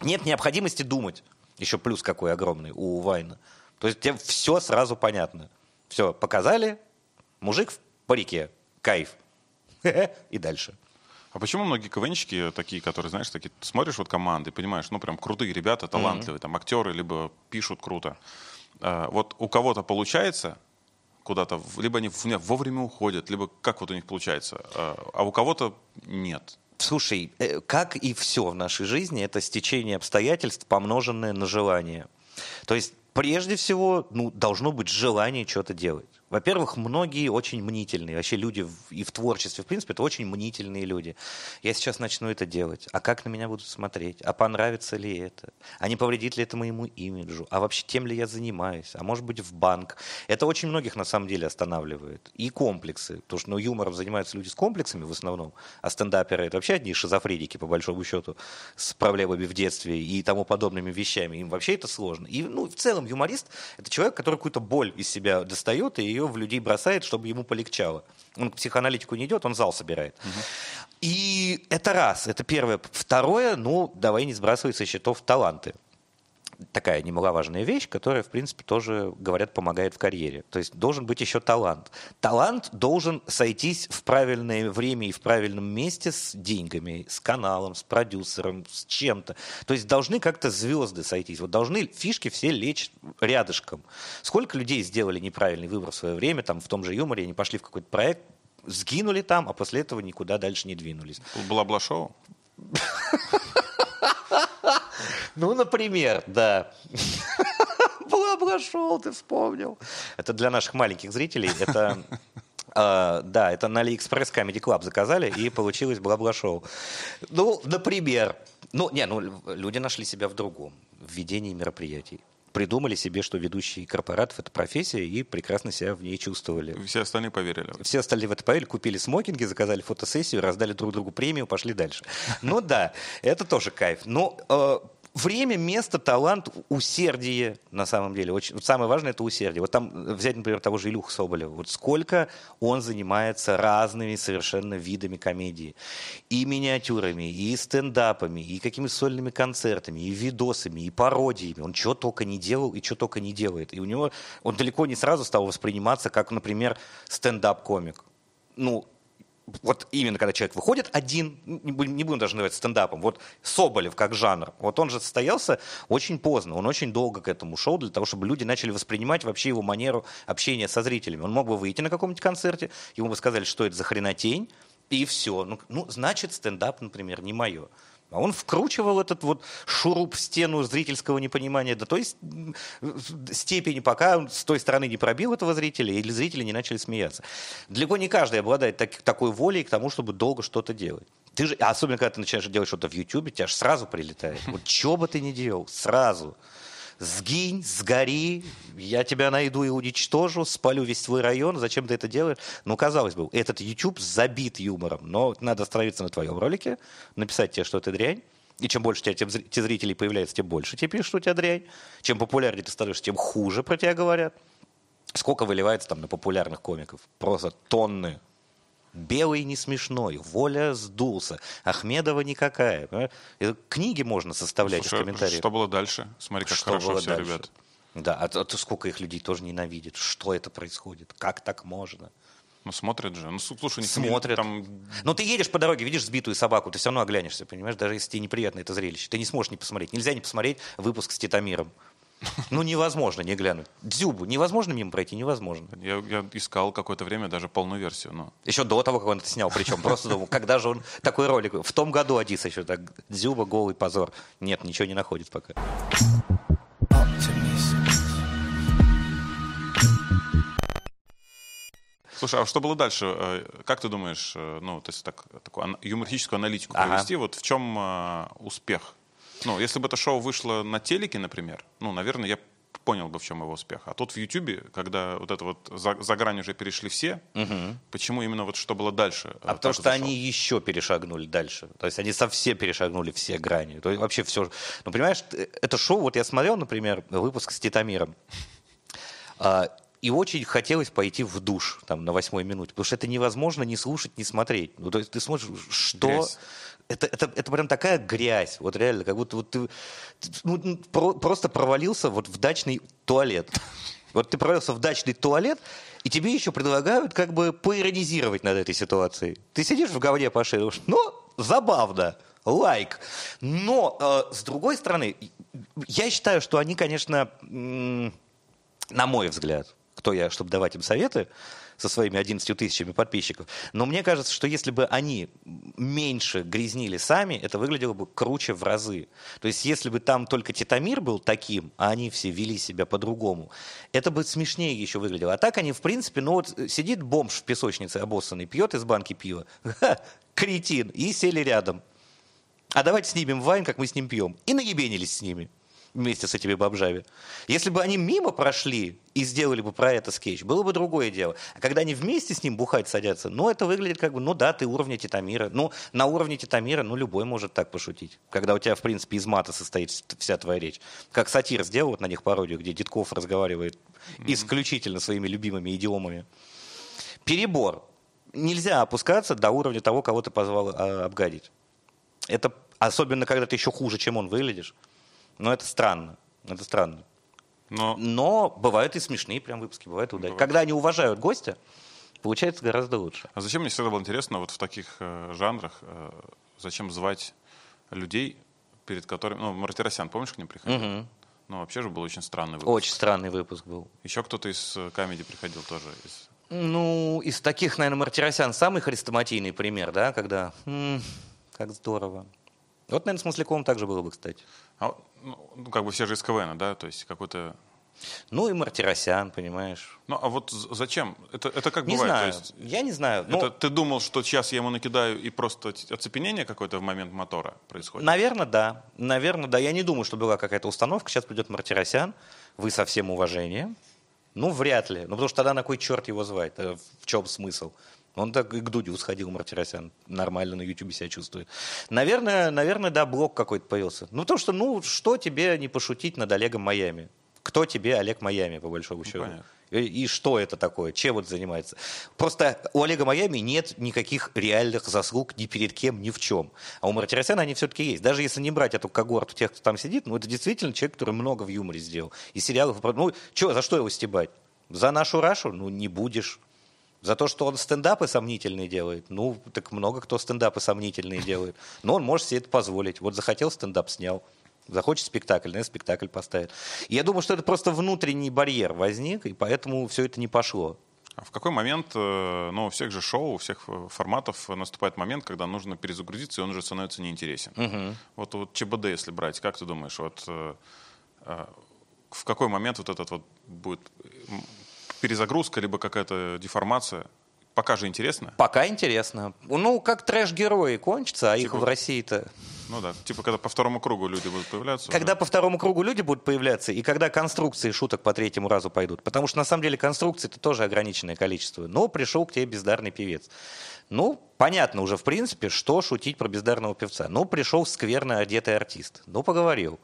Нет необходимости думать. Еще плюс какой огромный у Вайна. То есть тебе все сразу понятно. Все, показали, мужик в парике, кайф. [laughs] И дальше.
А почему многие КВНщики такие, которые, знаешь, такие, смотришь вот команды, понимаешь, ну прям крутые ребята, талантливые, mm-hmm. там актеры, либо пишут круто. А, вот у кого-то получается куда-то, либо они вовремя уходят, либо как вот у них получается, а, а у кого-то нет.
Слушай, э, как и все в нашей жизни, это стечение обстоятельств, помноженное на желание. То есть прежде всего, ну, должно быть желание что-то делать. Во-первых, многие очень мнительные. Вообще люди и в творчестве, в принципе, это очень мнительные люди. Я сейчас начну это делать. А как на меня будут смотреть? А понравится ли это? А не повредит ли это моему имиджу? А вообще тем ли я занимаюсь? А может быть в банк? Это очень многих на самом деле останавливает. И комплексы. Потому что ну, юмором занимаются люди с комплексами в основном. А стендаперы это вообще одни шизофреники, по большому счету, с проблемами в детстве и тому подобными вещами. Им вообще это сложно. И ну, в целом юморист это человек, который какую-то боль из себя достает и ее ее в людей бросает, чтобы ему полегчало. Он к психоаналитику не идет, он зал собирает. Угу. И это раз, это первое. Второе, ну, давай не сбрасывать со счетов таланты такая немаловажная вещь, которая, в принципе, тоже, говорят, помогает в карьере. То есть должен быть еще талант. Талант должен сойтись в правильное время и в правильном месте с деньгами, с каналом, с продюсером, с чем-то. То есть должны как-то звезды сойтись. Вот должны фишки все лечь рядышком. Сколько людей сделали неправильный выбор в свое время, там в том же юморе, они пошли в какой-то проект, сгинули там, а после этого никуда дальше не двинулись.
Бла-бла-шоу? [laughs]
Ну, например, да. [laughs] Бла-бла шел, ты вспомнил. Это для наших маленьких зрителей. Это Uh, да, это на AliExpress Comedy Club заказали, и получилось бла-бла-шоу. Ну, например. Ну, не, ну, люди нашли себя в другом. В ведении мероприятий придумали себе, что ведущий корпоратов – это профессия, и прекрасно себя в ней чувствовали.
Все остальные поверили.
Все остальные в это поверили, купили смокинги, заказали фотосессию, раздали друг другу премию, пошли дальше. Ну да, это тоже кайф. Но э, время, место, талант, усердие, на самом деле. Очень, самое важное – это усердие. Вот там взять, например, того же Илюху Соболева. Вот сколько он занимается разными совершенно видами комедии. И миниатюрами, и стендапами, и какими-то сольными концертами, и видосами, и пародиями. Он чего только не делал и что только не делает. И у него он далеко не сразу стал восприниматься как, например, стендап-комик. Ну, вот именно когда человек выходит один, не будем, не будем даже называть стендапом, вот Соболев как жанр, вот он же состоялся очень поздно, он очень долго к этому шел для того, чтобы люди начали воспринимать вообще его манеру общения со зрителями. Он мог бы выйти на каком-нибудь концерте, ему бы сказали, что это за хренотень, и все. Ну, ну значит, стендап, например, не мое. А он вкручивал этот вот шуруп в стену зрительского непонимания до той степени, пока он с той стороны не пробил этого зрителя, или зрители не начали смеяться. Далеко не каждый обладает так, такой волей к тому, чтобы долго что-то делать. Ты же, особенно когда ты начинаешь делать что-то в YouTube, тебя же сразу прилетает. Вот что бы ты ни делал, сразу сгинь, сгори, я тебя найду и уничтожу, спалю весь твой район, зачем ты это делаешь? Ну, казалось бы, этот YouTube забит юмором, но надо остановиться на твоем ролике, написать тебе, что это дрянь, и чем больше тебя те зрителей появляется, тем больше тебе пишут, что у тебя дрянь. Чем популярнее ты становишься, тем хуже про тебя говорят. Сколько выливается там на популярных комиков? Просто тонны Белый не смешной, Воля сдулся, Ахмедова никакая. Книги можно составлять Слушай, из комментариев.
Что было дальше? Смотри, как что хорошо все, дальше? ребят.
Да, а, а то сколько их людей тоже ненавидит. Что это происходит? Как так можно?
Ну, смотрят же. Ну, слушай,
смотрят. Там... Ну, ты едешь по дороге, видишь сбитую собаку, ты все равно оглянешься, понимаешь, даже если тебе неприятно это зрелище. Ты не сможешь не посмотреть. Нельзя не посмотреть выпуск с Титамиром. [laughs] Ну, невозможно не глянуть. Дзюбу невозможно мимо пройти, невозможно.
Я, я искал какое-то время даже полную версию. Но...
Еще до того, как он это снял, причем просто думал, когда же он такой ролик... В том году Адис еще так, Дзюба, голый позор. Нет, ничего не находит пока.
Слушай, а что было дальше? Э, как ты думаешь, э, ну, то есть так, такую юмористическую аналитику ага. провести, вот в чем э, успех ну, если бы это шоу вышло на телеке, например, ну, наверное, я понял бы, в чем его успех. А тут в Ютубе, когда вот это вот за, за грань уже перешли все, угу. почему именно вот что было дальше?
А потому что зашел? они еще перешагнули дальше. То есть они совсем перешагнули все грани. То есть вообще все. Ну, понимаешь, это шоу, вот я смотрел, например, выпуск с Титамиром. А, и очень хотелось пойти в душ там, на восьмой минуте, потому что это невозможно не слушать, не смотреть. Ну, то есть ты смотришь, что... Грязь это, это, это прям такая грязь, вот реально, как будто вот ты ну, про, просто провалился вот в дачный туалет. Вот ты провалился в дачный туалет, и тебе еще предлагают как бы поиронизировать над этой ситуацией. Ты сидишь в говне по шее, ну, забавно, лайк. Но, э, с другой стороны, я считаю, что они, конечно, на мой взгляд, кто я, чтобы давать им советы, со своими 11 тысячами подписчиков. Но мне кажется, что если бы они меньше грязнили сами, это выглядело бы круче в разы. То есть если бы там только Титамир был таким, а они все вели себя по-другому, это бы смешнее еще выглядело. А так они, в принципе, ну вот сидит бомж в песочнице обоссанный, пьет из банки пива, кретин, и сели рядом. А давайте снимем вайн, как мы с ним пьем. И наебенились с ними вместе с этими бомжами. Если бы они мимо прошли и сделали бы про это скетч, было бы другое дело. А когда они вместе с ним бухать садятся, ну, это выглядит как бы, ну да, ты уровня Титамира. Ну, на уровне Титамира, ну, любой может так пошутить. Когда у тебя, в принципе, из мата состоит вся твоя речь. Как сатир сделал вот на них пародию, где Дедков разговаривает mm-hmm. исключительно своими любимыми идиомами. Перебор. Нельзя опускаться до уровня того, кого ты позвал а, обгадить. Это особенно, когда ты еще хуже, чем он выглядишь. Но это странно. Это странно. Но, Но бывают и смешные прям выпуски, бывают удачные. Когда они уважают гостя, получается гораздо лучше.
А зачем мне всегда было интересно вот в таких э, жанрах, э, зачем звать людей, перед которыми... Ну, Мартиросян, помнишь, к ним приходил? Угу. Ну, вообще же был очень странный выпуск.
Очень странный выпуск был.
Еще кто-то из комедий приходил тоже. Из...
Ну, из таких, наверное, Мартиросян самый хрестоматийный пример, да, когда... М-м, как здорово. Вот, наверное, с Масляковым также было бы, кстати.
А, ну, ну, как бы все же из КВН, да? То есть какой-то...
Ну и Мартиросян, понимаешь.
Ну а вот зачем? Это, это как
не
бывает?
Знаю. есть, я не знаю.
Это ну, ты думал, что сейчас я ему накидаю и просто оцепенение какое-то в момент мотора происходит?
Наверное, да. Наверное, да. Я не думаю, что была какая-то установка. Сейчас придет Мартиросян. Вы со всем уважением. Ну, вряд ли. Ну, потому что тогда на кой черт его звать? В чем смысл? Он так и к Дудю сходил, Мартиросян. Нормально на Ютубе себя чувствует. Наверное, наверное, да, блог какой-то появился. Ну, то, что, ну, что тебе не пошутить над Олегом Майами? Кто тебе Олег Майами, по большому счету?
понятно.
И, и что это такое? Чем вот занимается? Просто у Олега Майами нет никаких реальных заслуг ни перед кем, ни в чем. А у Мартиросяна они все-таки есть. Даже если не брать эту когорту тех, кто там сидит, ну, это действительно человек, который много в юморе сделал. И сериалов... Ну, чё, за что его стебать? За нашу Рашу? Ну, не будешь. За то, что он стендапы сомнительные делает. Ну, так много кто стендапы сомнительные делает. Но он может себе это позволить. Вот захотел стендап, снял. Захочет спектакль, на спектакль поставит. И я думаю, что это просто внутренний барьер возник, и поэтому все это не пошло.
А в какой момент, э, ну, у всех же шоу, у всех э, форматов наступает момент, когда нужно перезагрузиться, и он уже становится неинтересен. Вот, вот ЧБД, если брать, как ты думаешь, вот э, в какой момент вот этот вот будет перезагрузка, либо какая-то деформация? Пока же интересно.
Пока интересно. Ну, как трэш-герои кончатся, а их
Типа-
в России-то...
Ну да, типа когда по второму кругу люди будут появляться.
Когда
уже.
по второму кругу люди будут появляться, и когда конструкции шуток по третьему разу пойдут. Потому что, на самом деле, конструкций это тоже ограниченное количество. Но пришел к тебе бездарный певец. Ну, понятно уже, в принципе, что шутить про бездарного певца. Ну, пришел скверно одетый артист. Ну, поговорил.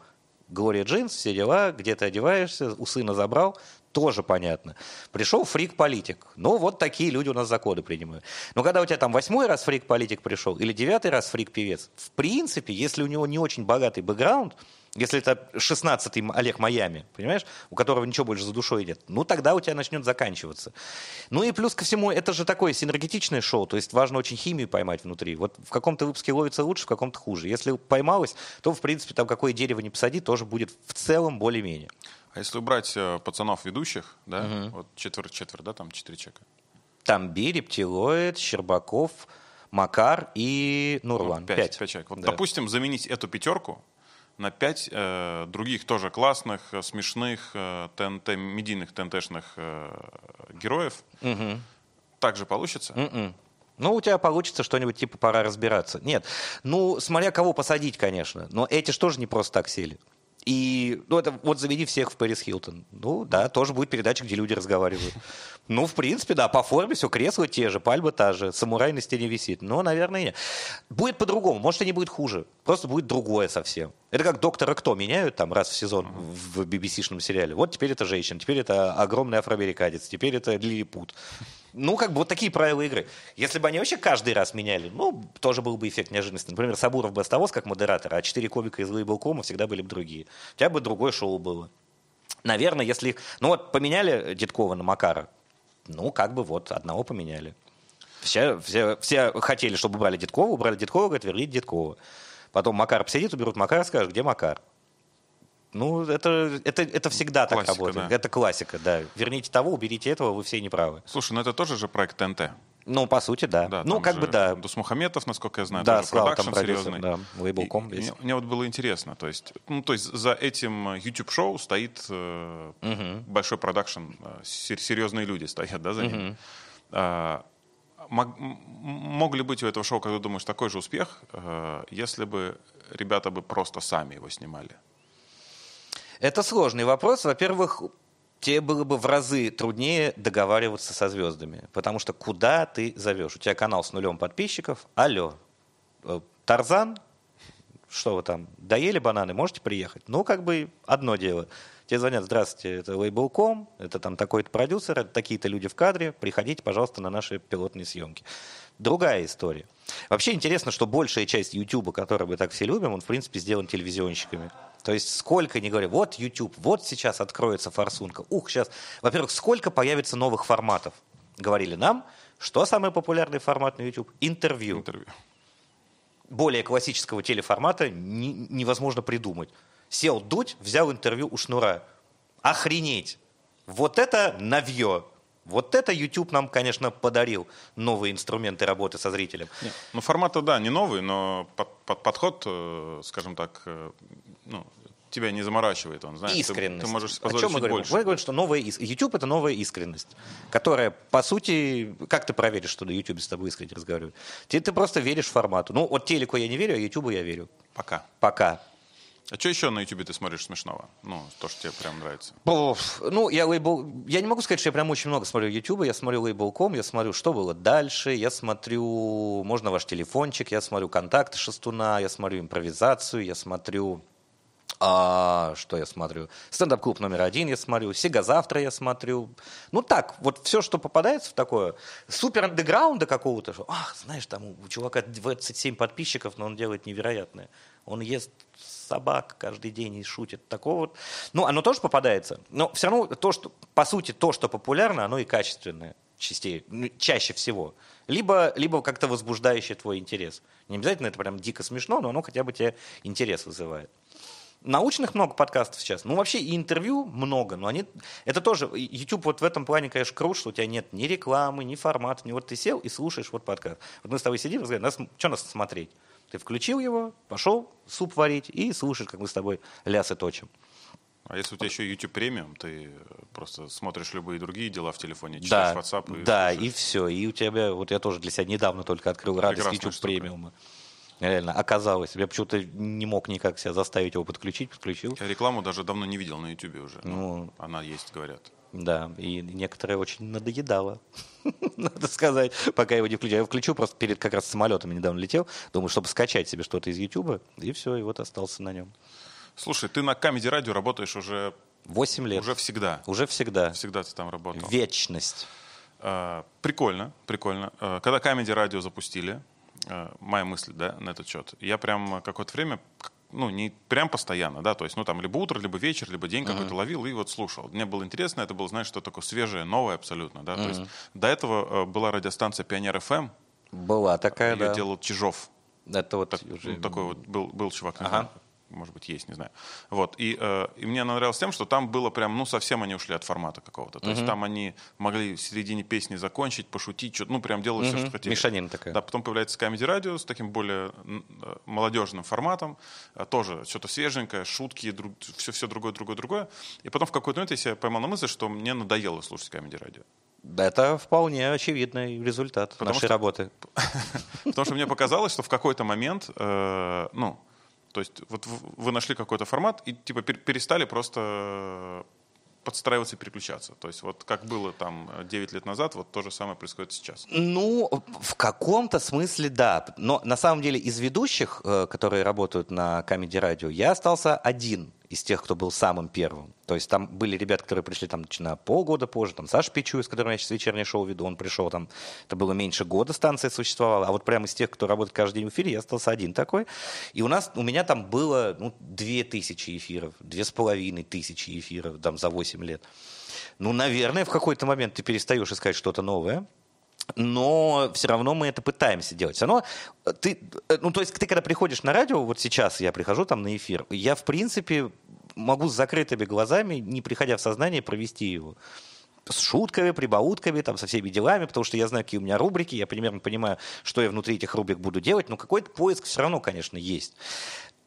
Глория Джинс, все дела, где ты одеваешься, у сына забрал, тоже понятно. Пришел фрик-политик. Ну, вот такие люди у нас законы принимают. Но когда у тебя там восьмой раз фрик-политик пришел или девятый раз фрик-певец, в принципе, если у него не очень богатый бэкграунд, если это 16-й Олег Майами, понимаешь, у которого ничего больше за душой нет, ну тогда у тебя начнет заканчиваться. Ну и плюс ко всему, это же такое синергетичное шоу, то есть важно очень химию поймать внутри. Вот в каком-то выпуске ловится лучше, в каком-то хуже. Если поймалось, то, в принципе, там какое дерево не посади, тоже будет в целом более-менее.
А если убрать э, пацанов ведущих, да, вот четверть-четверть, да, там четыре человека.
Там Би, Рептилоид, Щербаков, Макар и Нурлан.
Вот пять,
Пять.
пять человек. Вот,
Да.
допустим, заменить эту пятерку на пять э, других тоже классных, э, смешных, э, ТНТ, медийных ТНТшных э, героев. Так же получится?
Мгм. Ну, у тебя получится что-нибудь типа «пора разбираться». Нет, ну, смотря кого посадить, конечно. Но эти же тоже не просто так сели. И, ну, это вот заведи всех в Пэрис Хилтон. Ну, да, тоже будет передача, где люди разговаривают. Ну, в принципе, да, по форме все, кресла те же, пальма та же, самурай на стене висит. Но, наверное, нет. Будет по-другому, может, и не будет хуже. Просто будет другое совсем. Это как «Доктора Кто» меняют там раз в сезон в BBC-шном сериале. Вот теперь это женщина, теперь это огромный афроамериканец, теперь это лилипут. Ну, как бы вот такие правила игры. Если бы они вообще каждый раз меняли, ну, тоже был бы эффект неожиданности. Например, Сабуров бы оставался как модератор, а четыре комика из Лейблкома всегда были бы другие. У тебя бы другое шоу было. Наверное, если их... Ну вот поменяли Дедкова на Макара, ну, как бы вот, одного поменяли. Все, все, все хотели, чтобы убрали Дедкова, убрали Дедкова, говорят, верните Дедкова. Потом Макар посидит, уберут Макара, скажут, где Макар? Ну, это, это, это всегда так
Классика,
работает.
да.
Это классика, да. Верните того, уберите этого, вы все неправы.
Слушай, ну это тоже же проект ТНТ.
Ну, по сути, да.
Да,
ну,
там
как бы да.
Дусмухаметов, насколько я знаю,
Да,
тоже
Слава там
продакшн
продюсер,
серьезный.
да, LABELCOM
И
весь.
Мне, мне вот было интересно, то есть, ну, то есть за этим YouTube-шоу стоит э, большой продакшн, э, сер- серьезные люди стоят, да, за ним. А, мог, мог ли быть у этого шоу, как ты думаешь, такой же успех, э, если бы ребята бы просто сами его снимали?
Это сложный вопрос. Во-первых, тебе было бы в разы труднее договариваться со звездами. Потому что куда ты зовешь? У тебя канал с нулем подписчиков. Алло, э, Тарзан, что вы там, доели бананы, можете приехать? Ну, как бы одно дело. Тебе звонят, здравствуйте, это Label.com, это там такой-то продюсер, такие-то люди в кадре, приходите, пожалуйста, на наши пилотные съемки. Другая история. Вообще интересно, что большая часть YouTube, который мы так все любим, он, в принципе, сделан телевизионщиками. То есть сколько не говорю, вот YouTube, вот сейчас откроется форсунка. Ух, сейчас. Во-первых, сколько появится новых форматов? Говорили нам, что самый популярный формат на YouTube? Интервью
Интервью.
более классического телеформата не- невозможно придумать. Сел дуть, взял интервью у Шнура. Охренеть! Вот это навье! Вот это YouTube нам, конечно, подарил новые инструменты работы со зрителем.
Ну, формат-то, да, не новый, но под- под- подход, э, скажем так, э, ну, тебя не заморачивает он, знаешь. Ты-
искренность.
Ты, можешь
О
позволить
чем мы говорим?
больше.
Мы говорим, что новая ис- YouTube это новая искренность, которая, по сути, как ты проверишь, что на YouTube с тобой искренне разговаривают? Ты, ты просто веришь формату. Ну, вот телеку я не верю, а YouTube я верю.
Пока.
Пока.
А что еще на YouTube ты смотришь смешного? Ну, то, что тебе прям нравится.
Ну, я лейбл... Я не могу сказать, что я прям очень много смотрю YouTube. Я смотрю Label.com, я смотрю, что было дальше. Я смотрю, можно ваш телефончик, я смотрю контакты Шестуна, я смотрю импровизацию, я смотрю... А, что я смотрю? Стендап-клуб номер один я смотрю, Сега завтра я смотрю. Ну так, вот все, что попадается в такое супер андеграунда какого-то, что, ах, знаешь, там у чувака 27 подписчиков, но он делает невероятное. Он ест собак каждый день и шутит. Такого вот. Ну, оно тоже попадается. Но все равно то, что, по сути, то, что популярно, оно и качественное частей, ну, чаще всего. Либо, либо как-то возбуждающее твой интерес. Не обязательно это прям дико смешно, но оно хотя бы тебе интерес вызывает. Научных много подкастов сейчас. Ну, вообще и интервью много, но они... Это тоже... YouTube вот в этом плане, конечно, крут, что у тебя нет ни рекламы, ни формата, ни вот ты сел и слушаешь вот подкаст. Вот мы с тобой сидим, разговариваем, нас, что нас смотреть? Ты включил его, пошел суп варить и слушаешь, как мы с тобой лясы точим.
А если у тебя еще YouTube премиум, ты просто смотришь любые другие дела в телефоне, читаешь
да,
WhatsApp и
Да,
слушаешь.
и все. И у тебя, вот я тоже для себя недавно только открыл радость YouTube
штука.
премиума. Реально, оказалось. Я почему-то не мог никак себя заставить его подключить, подключил.
Я рекламу даже давно не видел на YouTube уже.
Ну,
она есть, говорят.
Да, и некоторые очень надоедало, [laughs] надо сказать, пока я его не включаю. Я включу просто перед как раз самолетом недавно летел, думаю, чтобы скачать себе что-то из YouTube, и все, и вот остался на нем.
Слушай, ты на Камеди Радио работаешь уже,
Восемь лет.
уже всегда.
Уже всегда.
Всегда ты там работал.
Вечность.
А, Прикольно, прикольно. А, Когда Comedy Radio запустили, а, моя мысль, да, на этот счет, я прям какое-то время, ну, не прям постоянно, да, то есть, ну, там, либо утро, либо вечер, либо день какой-то ловил и вот слушал. Мне было интересно, это было, знаешь, что такое свежее, новое абсолютно, да, то есть до этого э, была радиостанция Пионер FM,
Была такая,
ее
да.
делал Чижов,
Это вот
Так-
уже...
ну, такой вот был, был чувак,
Ага.
Может быть, есть, не знаю. Вот, и, э, и мне нравилось тем, что там было прям, ну, совсем они ушли от формата какого-то. То есть там они могли в середине песни закончить, пошутить, что ну, прям делать все, что хотели.
Мешанина такая.
Да, потом появляется Comedy Radio с таким более э, молодежным форматом, э, тоже что-то свеженькое, шутки, все, все другое, другое, другое. И потом в какой-то момент я себя поймал на мысль, что мне надоело слушать Comedy Radio.
Это вполне очевидный результат
Потому
нашей
что-
работы. [laughs]
Потому что мне показалось, что в какой-то момент, э, ну, то есть вот вы нашли какой-то формат и типа пер- перестали просто э, подстраиваться и переключаться. То есть вот как было там э, 9 лет назад, вот то же самое происходит сейчас.
Ну, в каком-то смысле да. Но на самом деле из ведущих, э, которые работают на Comedy Radio, я остался один из тех, кто был самым первым. То есть там были ребята, которые пришли там на полгода позже, там Саша Пичуй, с которым я сейчас вечернее шоу веду, он пришел там, это было меньше года станция существовала, а вот прямо из тех, кто работает каждый день в эфире, я остался один такой. И у нас, у меня там было, ну, две тысячи эфиров, две с половиной тысячи эфиров там за 8 лет. Ну, наверное, в какой-то момент ты перестаешь искать что-то новое, но все равно мы это пытаемся делать. Равно э, ты, э, ну то есть ты когда приходишь на радио, вот сейчас я прихожу там на эфир, я в принципе могу с закрытыми глазами, не приходя в сознание, провести его с шутками, прибаутками, там, со всеми делами, потому что я знаю, какие у меня рубрики, я примерно понимаю, что я внутри этих рубрик буду делать, но какой-то поиск все равно, конечно, есть.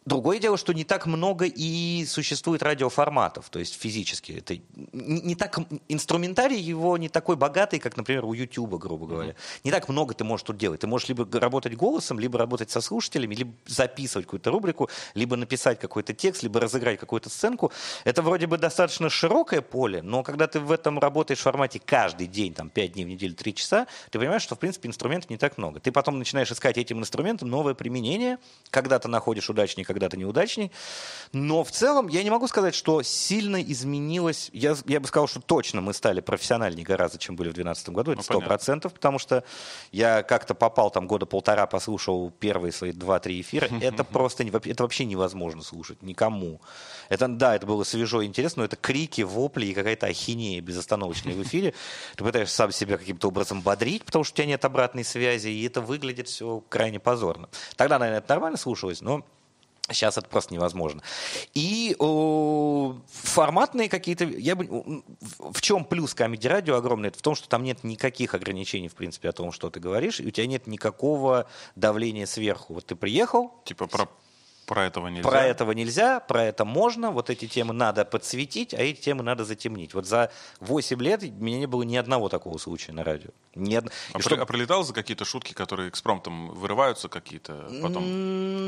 Другое дело, что не так много и существует радиоформатов, то есть физически. Это не, так, инструментарий его не такой богатый, как, например, у YouTube, грубо говоря. Не так много ты можешь тут делать. Ты можешь либо работать голосом, либо работать со слушателями, либо записывать какую-то рубрику, либо написать какой-то текст, либо разыграть какую-то сценку. Это вроде бы достаточно широкое поле, но когда ты в этом работаешь в формате каждый день, там, 5 дней в неделю, 3 часа, ты понимаешь, что, в принципе, инструментов не так много. Ты потом начинаешь искать этим инструментам новое применение, когда-то находишь удачнее, когда-то неудачней. Но в целом я не могу сказать, что сильно изменилось. Я, я бы сказал, что точно мы стали профессиональнее гораздо, чем были в 2012 году. Это
Ну,
сто процентов, потому что я как-то попал там года полтора, послушал первые свои два-три эфира. [laughs] Это просто это вообще невозможно слушать никому. Это, да, это было свежо и интересно, но это крики, вопли и какая-то ахинея безостановочная в эфире. [laughs] Ты пытаешься сам себя каким-то образом бодрить, потому что у тебя нет обратной связи, и это выглядит все крайне позорно. Тогда, наверное, это нормально слушалось, но Сейчас это просто невозможно. И о, форматные какие-то... Я бы, в чем плюс Comedy Radio огромный? Это в том, что там нет никаких ограничений, в принципе, о том, что ты говоришь, и у тебя нет никакого давления сверху. Вот ты приехал,
Типа про Про этого нельзя.
Про этого нельзя, про это можно. Вот эти темы надо подсветить, а эти темы надо затемнить. Вот за 8 лет у меня не было ни одного такого случая на радио. Ни од...
А, при- а прилетал за какие-то шутки, которые экспромтом вырываются какие-то, потом,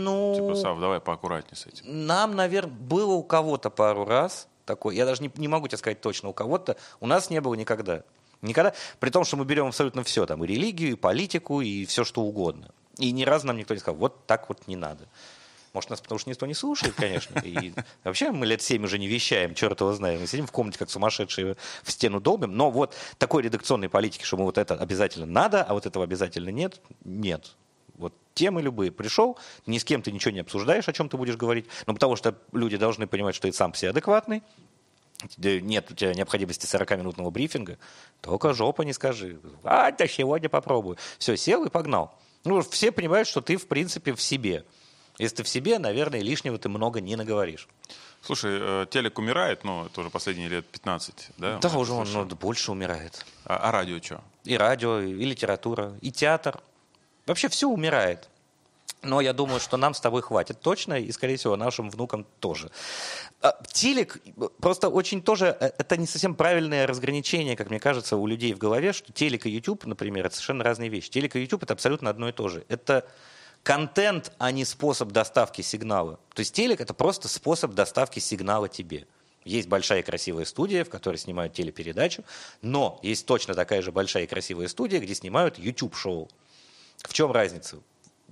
Ну,
типа, Сав, давай поаккуратнее с этим.
нам, наверное, было у кого-то пару раз такое. Я даже не, не могу тебе сказать точно, у кого-то. У нас не было никогда. Никогда. При том, что мы берем абсолютно все. Там и религию, и политику, и все, что угодно. И ни разу нам никто не сказал, вот так вот не надо. Может, нас потому что никто не слушает, конечно. И вообще мы лет семь уже не вещаем, черт его знает. Мы сидим в комнате, как сумасшедшие, в стену долбим. Но вот такой редакционной политики, что мы вот это обязательно надо, а вот этого обязательно нет, нет. Вот темы любые. Пришел, ни с кем ты ничего не обсуждаешь, о чем ты будешь говорить. Ну, потому что люди должны понимать, что ты сам все адекватный. Да Нет у тебя необходимости 40-минутного брифинга. Только жопа не скажи. А, да сегодня попробую. Все, сел и погнал. Ну, все понимают, что ты, в принципе, в себе. Если ты в себе, наверное, лишнего ты много не наговоришь.
Слушай, э, телек умирает, ну, это уже последние лет 15, да?
Да, уже он ну, больше умирает.
А, а радио что?
И радио, и литература, и театр. Вообще все умирает. Но я думаю, что нам с тобой хватит точно, и, скорее всего, нашим внукам тоже. А, Телек, просто очень тоже, э, это не совсем правильное разграничение, как мне кажется, у людей в голове, что телек и YouTube, например, это совершенно разные вещи. Телек и YouTube это абсолютно одно и то же. Это контент, а не способ доставки сигнала. То есть телек это просто способ доставки сигнала тебе. Есть большая и красивая студия, в которой снимают телепередачу, но есть точно такая же большая и красивая студия, где снимают YouTube-шоу. В чем разница?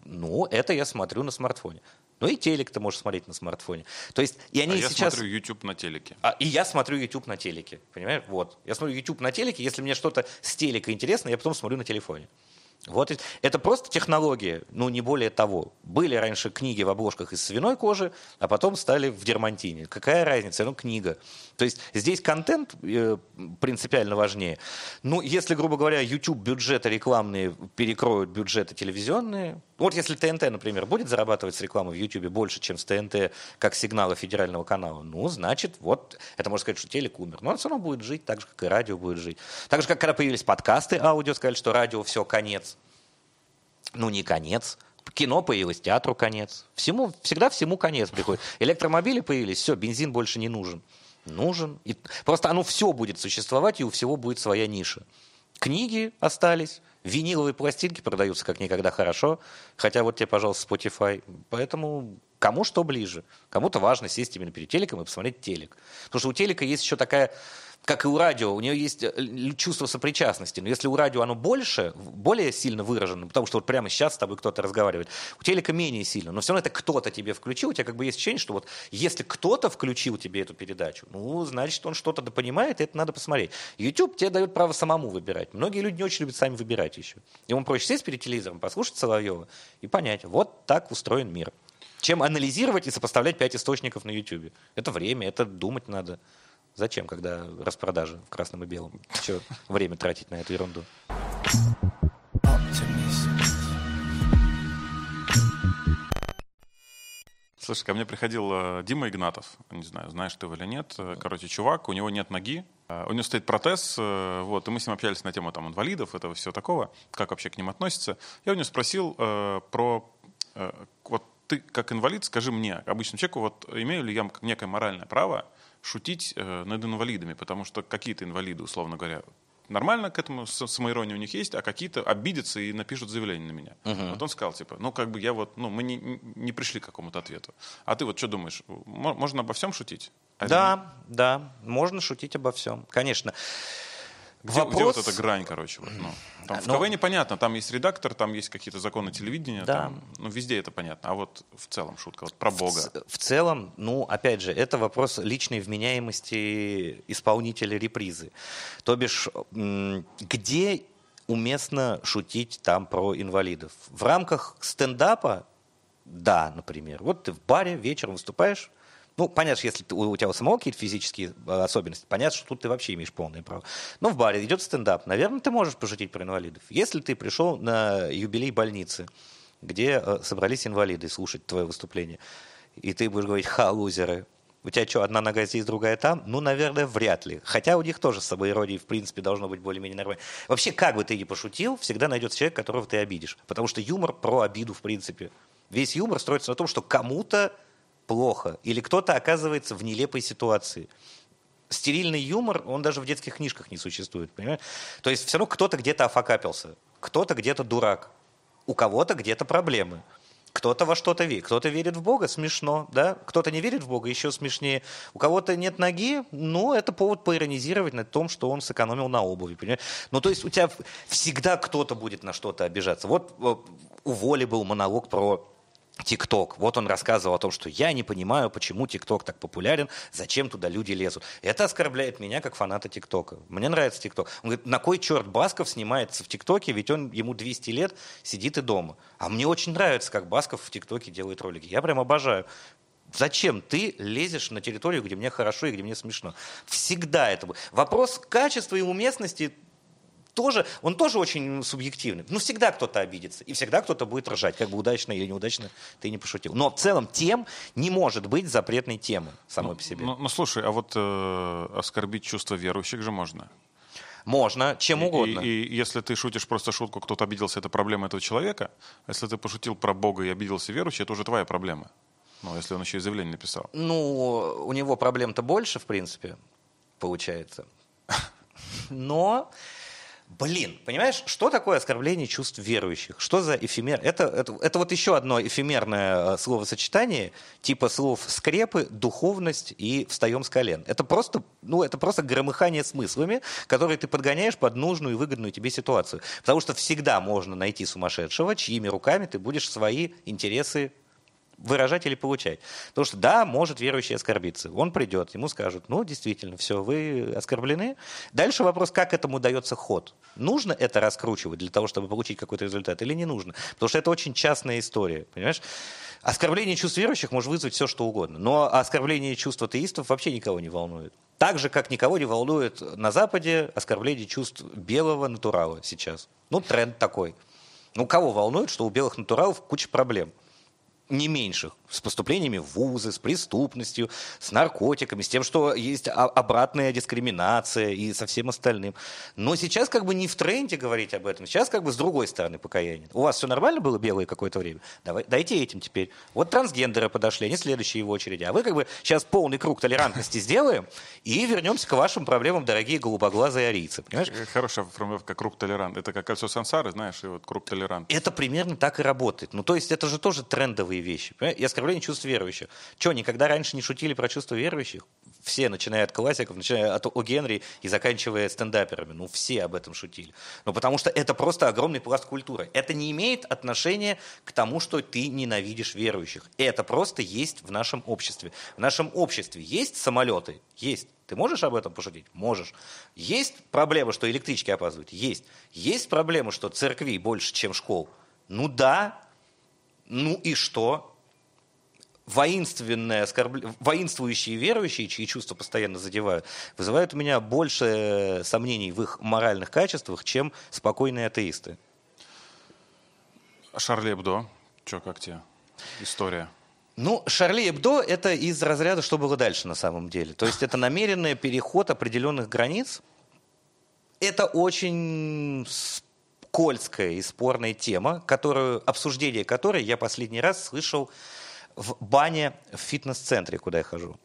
Ну, это я смотрю на смартфоне. Ну и телек ты можешь смотреть на смартфоне. То есть, и они
а я
сейчас...
смотрю YouTube на телеке.
А, и я смотрю YouTube на телеке, понимаешь? Вот. Я смотрю YouTube на телеке, если мне что-то с телека интересно, я потом смотрю на телефоне. Вот это просто технология, ну не более того. Были раньше книги в обложках из свиной кожи, а потом стали в дермантине. Какая разница? Ну книга. То есть здесь контент э, принципиально важнее. Ну если, грубо говоря, YouTube бюджеты рекламные перекроют бюджеты телевизионные, вот если ТНТ, например, будет зарабатывать с рекламы в YouTube больше, чем с ТНТ как сигнала федерального канала, ну значит вот это можно сказать, что телек умер. Но он все равно будет жить так же, как и радио будет жить. Так же, как когда появились подкасты аудио, сказали, что радио все конец. Ну, не конец. Кино появилось, театру конец. Всему, всегда всему конец приходит. Электромобили появились, все, бензин больше не нужен. Нужен. И просто оно все будет существовать, и у всего будет своя ниша. Книги остались, виниловые пластинки продаются как никогда хорошо, хотя вот тебе, пожалуйста, Spotify. Поэтому кому что ближе. Кому-то важно сесть именно перед телеком и посмотреть телек. Потому что у телека есть еще такая как и у радио, у нее есть э, чувство сопричастности. Но если у радио оно больше, более сильно выражено, потому что вот прямо сейчас с тобой кто-то разговаривает, у телека менее сильно, но все равно это кто-то тебе включил, у тебя как бы есть ощущение, что вот если кто-то включил тебе эту передачу, ну, значит, он что-то понимает, и это надо посмотреть. YouTube тебе дает право самому выбирать. Многие люди не очень любят сами выбирать еще. Ему проще сесть перед телевизором, послушать Соловьева и понять, вот так устроен мир. Чем анализировать и сопоставлять пять источников на YouTube. Это время, это думать надо. Зачем, когда распродажи в красном и белом? Че время тратить на эту ерунду?
Слушай, ко мне приходил э, Дима Игнатов, не знаю, знаешь ты его или нет. Э, Короче, чувак, у него нет ноги, э, у него стоит протез, вот, и мы с ним общались на тему там инвалидов, этого всего такого, как вообще к ним относятся. Я у него спросил э, про, э, вот ты как инвалид, скажи мне, обычному человеку, вот имею ли я некое моральное право шутить э, над инвалидами, потому что какие-то инвалиды, условно говоря, нормально к этому самоирония у них есть, а какие-то обидятся и напишут заявление на меня. Вот он сказал, типа, ну, как бы я вот, ну, мы не, не пришли к какому-то ответу. А ты вот что думаешь, мо- можно обо всем шутить? А
Да, да, можно шутить обо всем. Конечно.
Где, где
Вопрос-
вот эта грань, короче? Вот, ну, там в
Ну-
КВН непонятно, там есть редактор, там есть какие-то законы телевидения,
Да.
там, ну, везде это понятно. А вот в целом шутка, вот про Бога.
В, в целом, ну, опять же, это вопрос личной вменяемости исполнителя репризы. То бишь, где уместно шутить там про инвалидов? В рамках стендапа, да, например. Вот ты в баре вечером выступаешь, ну, понятно, если ты- у у тебя у самого какие-то физические э, особенности, понятно, что тут ты вообще имеешь полное право. Но в баре идет стендап, наверное, ты можешь пошутить про инвалидов. Если ты пришел на юбилей больницы, где э, собрались инвалиды слушать твое выступление, и ты будешь говорить «ха, лузеры», у тебя что, одна нога здесь, другая там? Ну, наверное, вряд ли. Хотя у них тоже с собой иронии, в принципе, должно быть более-менее нормально. Вообще, как бы ты ни пошутил, всегда найдется человек, которого ты обидишь. Потому что юмор про обиду, в принципе. Весь юмор строится на том, что кому-то плохо, или кто-то оказывается в нелепой ситуации. Стерильный юмор, он даже в детских книжках не существует, понимаешь? То есть все равно кто-то где-то офакапился, кто-то где-то дурак, у кого-то где-то проблемы. Кто-то во что-то верит. Кто-то верит в Бога, смешно, да? Кто-то не верит в Бога, еще смешнее. У кого-то нет ноги, ну, это повод поиронизировать над том, что он сэкономил на обуви, понимаешь? Ну, то есть у тебя всегда кто-то будет на что-то обижаться. Вот у Воли был монолог про ТикТок. Вот он рассказывал о том, что я не понимаю, почему ТикТок так популярен, зачем туда люди лезут. Это оскорбляет меня как фаната ТикТока. Мне нравится ТикТок. Он говорит, на кой черт Басков снимается в ТикТоке, ведь он ему 200 лет сидит и дома. А мне очень нравится, как Басков в ТикТоке делает ролики. Я прям обожаю. Зачем ты лезешь на территорию, где мне хорошо и где мне смешно? Всегда это. Вопрос качества и уместности тоже, он тоже очень субъективный. Ну, всегда кто-то обидится, и всегда кто-то будет ржать, как бы удачно или неудачно ты не пошутил. Но в целом тем не может быть запретной темы самой
ну,
по себе.
Ну, ну слушай, а вот э, оскорбить чувства верующих же можно.
Можно, чем угодно.
И, и если ты шутишь просто шутку, кто-то обиделся, это проблема этого человека. А если ты пошутил про Бога и обиделся верующий, это уже твоя проблема. Ну, если он еще и заявление написал.
Ну, у него проблем-то больше, в принципе, получается. [laughs] Но Блин, понимаешь, что такое оскорбление чувств верующих? Что за эфемер? Это, это, это вот еще одно эфемерное э, словосочетание, типа слов скрепы, духовность и встаем с колен. Это просто, ну, это просто громыхание смыслами, которые ты подгоняешь под нужную и выгодную тебе ситуацию. Потому что всегда можно найти сумасшедшего, чьими руками ты будешь свои интересы выражать или получать. Потому что да, может верующий оскорбиться. Он придет, ему скажут, ну, действительно, все, вы оскорблены. Дальше вопрос, как этому дается ход. Нужно это раскручивать для того, чтобы получить какой-то результат или не нужно? Потому что это очень частная история, понимаешь? Оскорбление чувств верующих может вызвать все, что угодно. Но оскорбление чувств атеистов вообще никого не волнует. Так же, как никого не волнует на Западе оскорбление чувств белого натурала сейчас. Ну, тренд такой. Ну, кого волнует, что у белых натуралов куча проблем? Не меньших, с поступлениями в вузы, с преступностью, с наркотиками, с тем, что есть обратная дискриминация и со всем остальным. Но сейчас как бы не в тренде говорить об этом, сейчас как бы с другой стороны покаяние. У вас все нормально было белое какое-то время? Давай, дайте этим теперь. Вот трансгендеры подошли, они следующие в очереди. А вы как бы сейчас полный круг толерантности [laughs] сделаем и вернемся к вашим проблемам, дорогие голубоглазые арийцы. Понимаешь? Э,
хорошая формулировка круг толерант. Это как кольцо сансары, знаешь, и вот круг толерант.
Это примерно так и работает. Ну, то есть это же тоже трендовые простые вещи. И оскорбление чувств верующих. Че, никогда раньше не шутили про чувства верующих? Все, начиная от классиков, начиная от О. Генри и заканчивая стендаперами. Ну, все об этом шутили. Ну, потому что это просто огромный пласт культуры. Это не имеет отношения к тому, что ты ненавидишь верующих. Это просто есть в нашем обществе. В нашем обществе есть самолеты? Есть. Ты можешь об этом пошутить? Можешь. Есть проблема, что электрички опаздывают? Есть. Есть проблема, что церквей больше, чем школ? Ну да, ну и что? Воинственные, оскорб... воинствующие верующие, чьи чувства постоянно задевают, вызывают у меня больше сомнений в их моральных качествах, чем спокойные атеисты.
Шарли Эбдо, что, как тебе история?
Ну, Шарли Эбдо – это из разряда «что было дальше» на самом деле. То есть это намеренный переход определенных границ. Это очень скользкая и спорная тема, которую, обсуждение которой я последний раз слышал в бане в фитнес-центре, куда я хожу.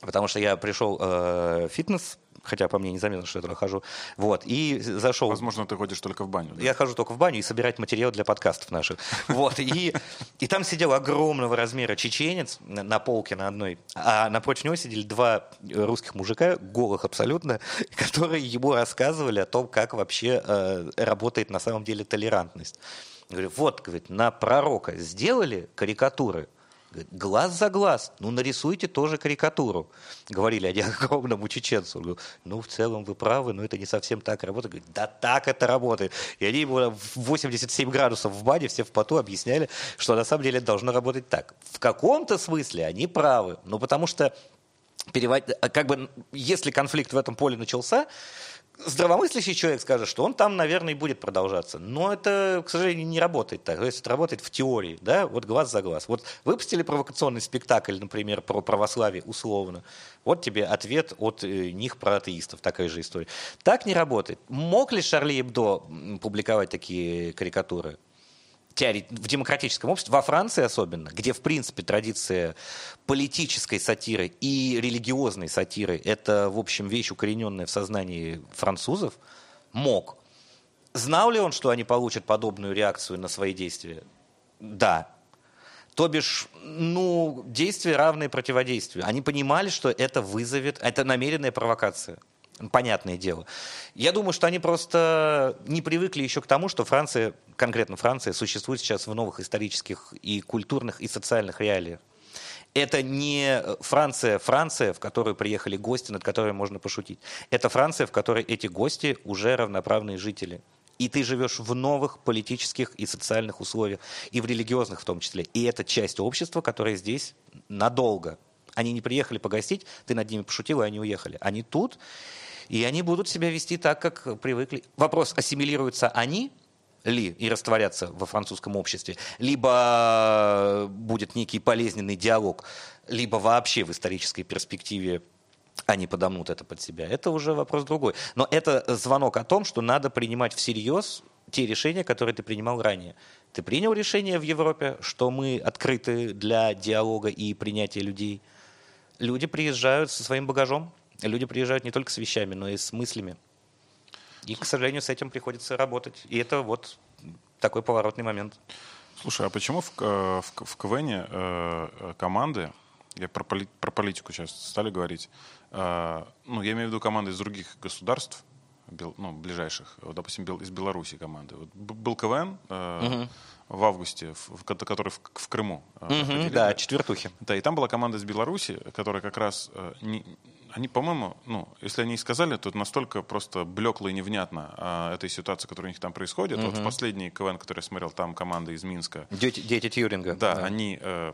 Потому что я пришел э, в фитнес, хотя по мне незаметно, что я туда хожу. Вот, и зашел...
Возможно, ты ходишь только в баню. Да?
Я хожу только в баню и собирать материал для подкастов наших. Вот, и, и там сидел огромного размера чеченец на, полке на одной, а напротив него сидели два русских мужика, голых абсолютно, [laughs] которые ему рассказывали о том, как вообще э, работает на самом деле толерантность. Говорю, вот, говорит, на пророка сделали карикатуры, Глаз за глаз, ну нарисуйте тоже карикатуру. Говорили они [laughs] огромному чеченцу. Говорю, ну в целом вы правы, но это не совсем так работает. Говорит, да так это работает. И они ему в 87 градусов в бане все в поту объясняли, что на самом деле должно работать так. В каком-то смысле они правы, ну потому что перевод... как бы, если конфликт в этом поле начался, здравомыслящий человек скажет, что он там, наверное, и будет продолжаться. Но это, к сожалению, не работает так. То есть это работает в теории, да, вот глаз за глаз. Вот выпустили провокационный спектакль, например, про православие условно. Вот тебе ответ от э, них про атеистов, такая же история. Так не работает. Мог ли Шарли Эбдо публиковать такие карикатуры? В демократическом обществе, во Франции особенно, где, в принципе, традиция политической сатиры и религиозной сатиры – это, в общем, вещь, укорененная в сознании французов, мог. Знал ли он, что они получат подобную реакцию на свои действия? Да. То бишь, ну, действия равные противодействию. Они понимали, что это вызовет, это намеренная провокация. Понятное дело. Я думаю, что они просто не привыкли еще к тому, что Франция, конкретно Франция, существует сейчас в новых исторических и культурных и социальных реалиях. Это не Франция, Франция, в которую приехали гости, над которой можно пошутить. Это Франция, в которой эти гости уже равноправные жители. И ты живешь в новых политических и социальных условиях, и в религиозных в том числе. И это часть общества, которая здесь надолго. Они не приехали погостить, ты над ними пошутил, и они уехали. Они тут, и они будут себя вести так, как привыкли. Вопрос, ассимилируются они ли и растворятся во французском обществе, либо будет некий болезненный диалог, либо вообще в исторической перспективе они подомнут это под себя. Это уже вопрос другой. Но это звонок о том, что надо принимать всерьез те решения, которые ты принимал ранее. Ты принял решение в Европе, что мы открыты для диалога и принятия людей. Люди приезжают со своим багажом. Люди приезжают не только с вещами, но и с мыслями. И, к сожалению, с этим приходится работать. И это вот такой поворотный момент.
Слушай, а почему в, в, в КВН э, команды, я про, поли, про политику сейчас стали говорить, э, ну, я имею в виду команды из других государств, бел, ну, ближайших, вот, допустим, бел, из Беларуси команды. Вот был КВН э, угу. в августе, в, который в, в Крыму.
Э, угу, да, четвертухи.
Да, и там была команда из Беларуси, которая как раз э, не, они, по-моему, ну, если они и сказали, то настолько просто блекло и невнятно а, этой ситуации, которая у них там происходит. Угу. Вот в последний КВН, который я смотрел, там команда из Минска.
Дети, дети Тьюринга.
Да, да. они э,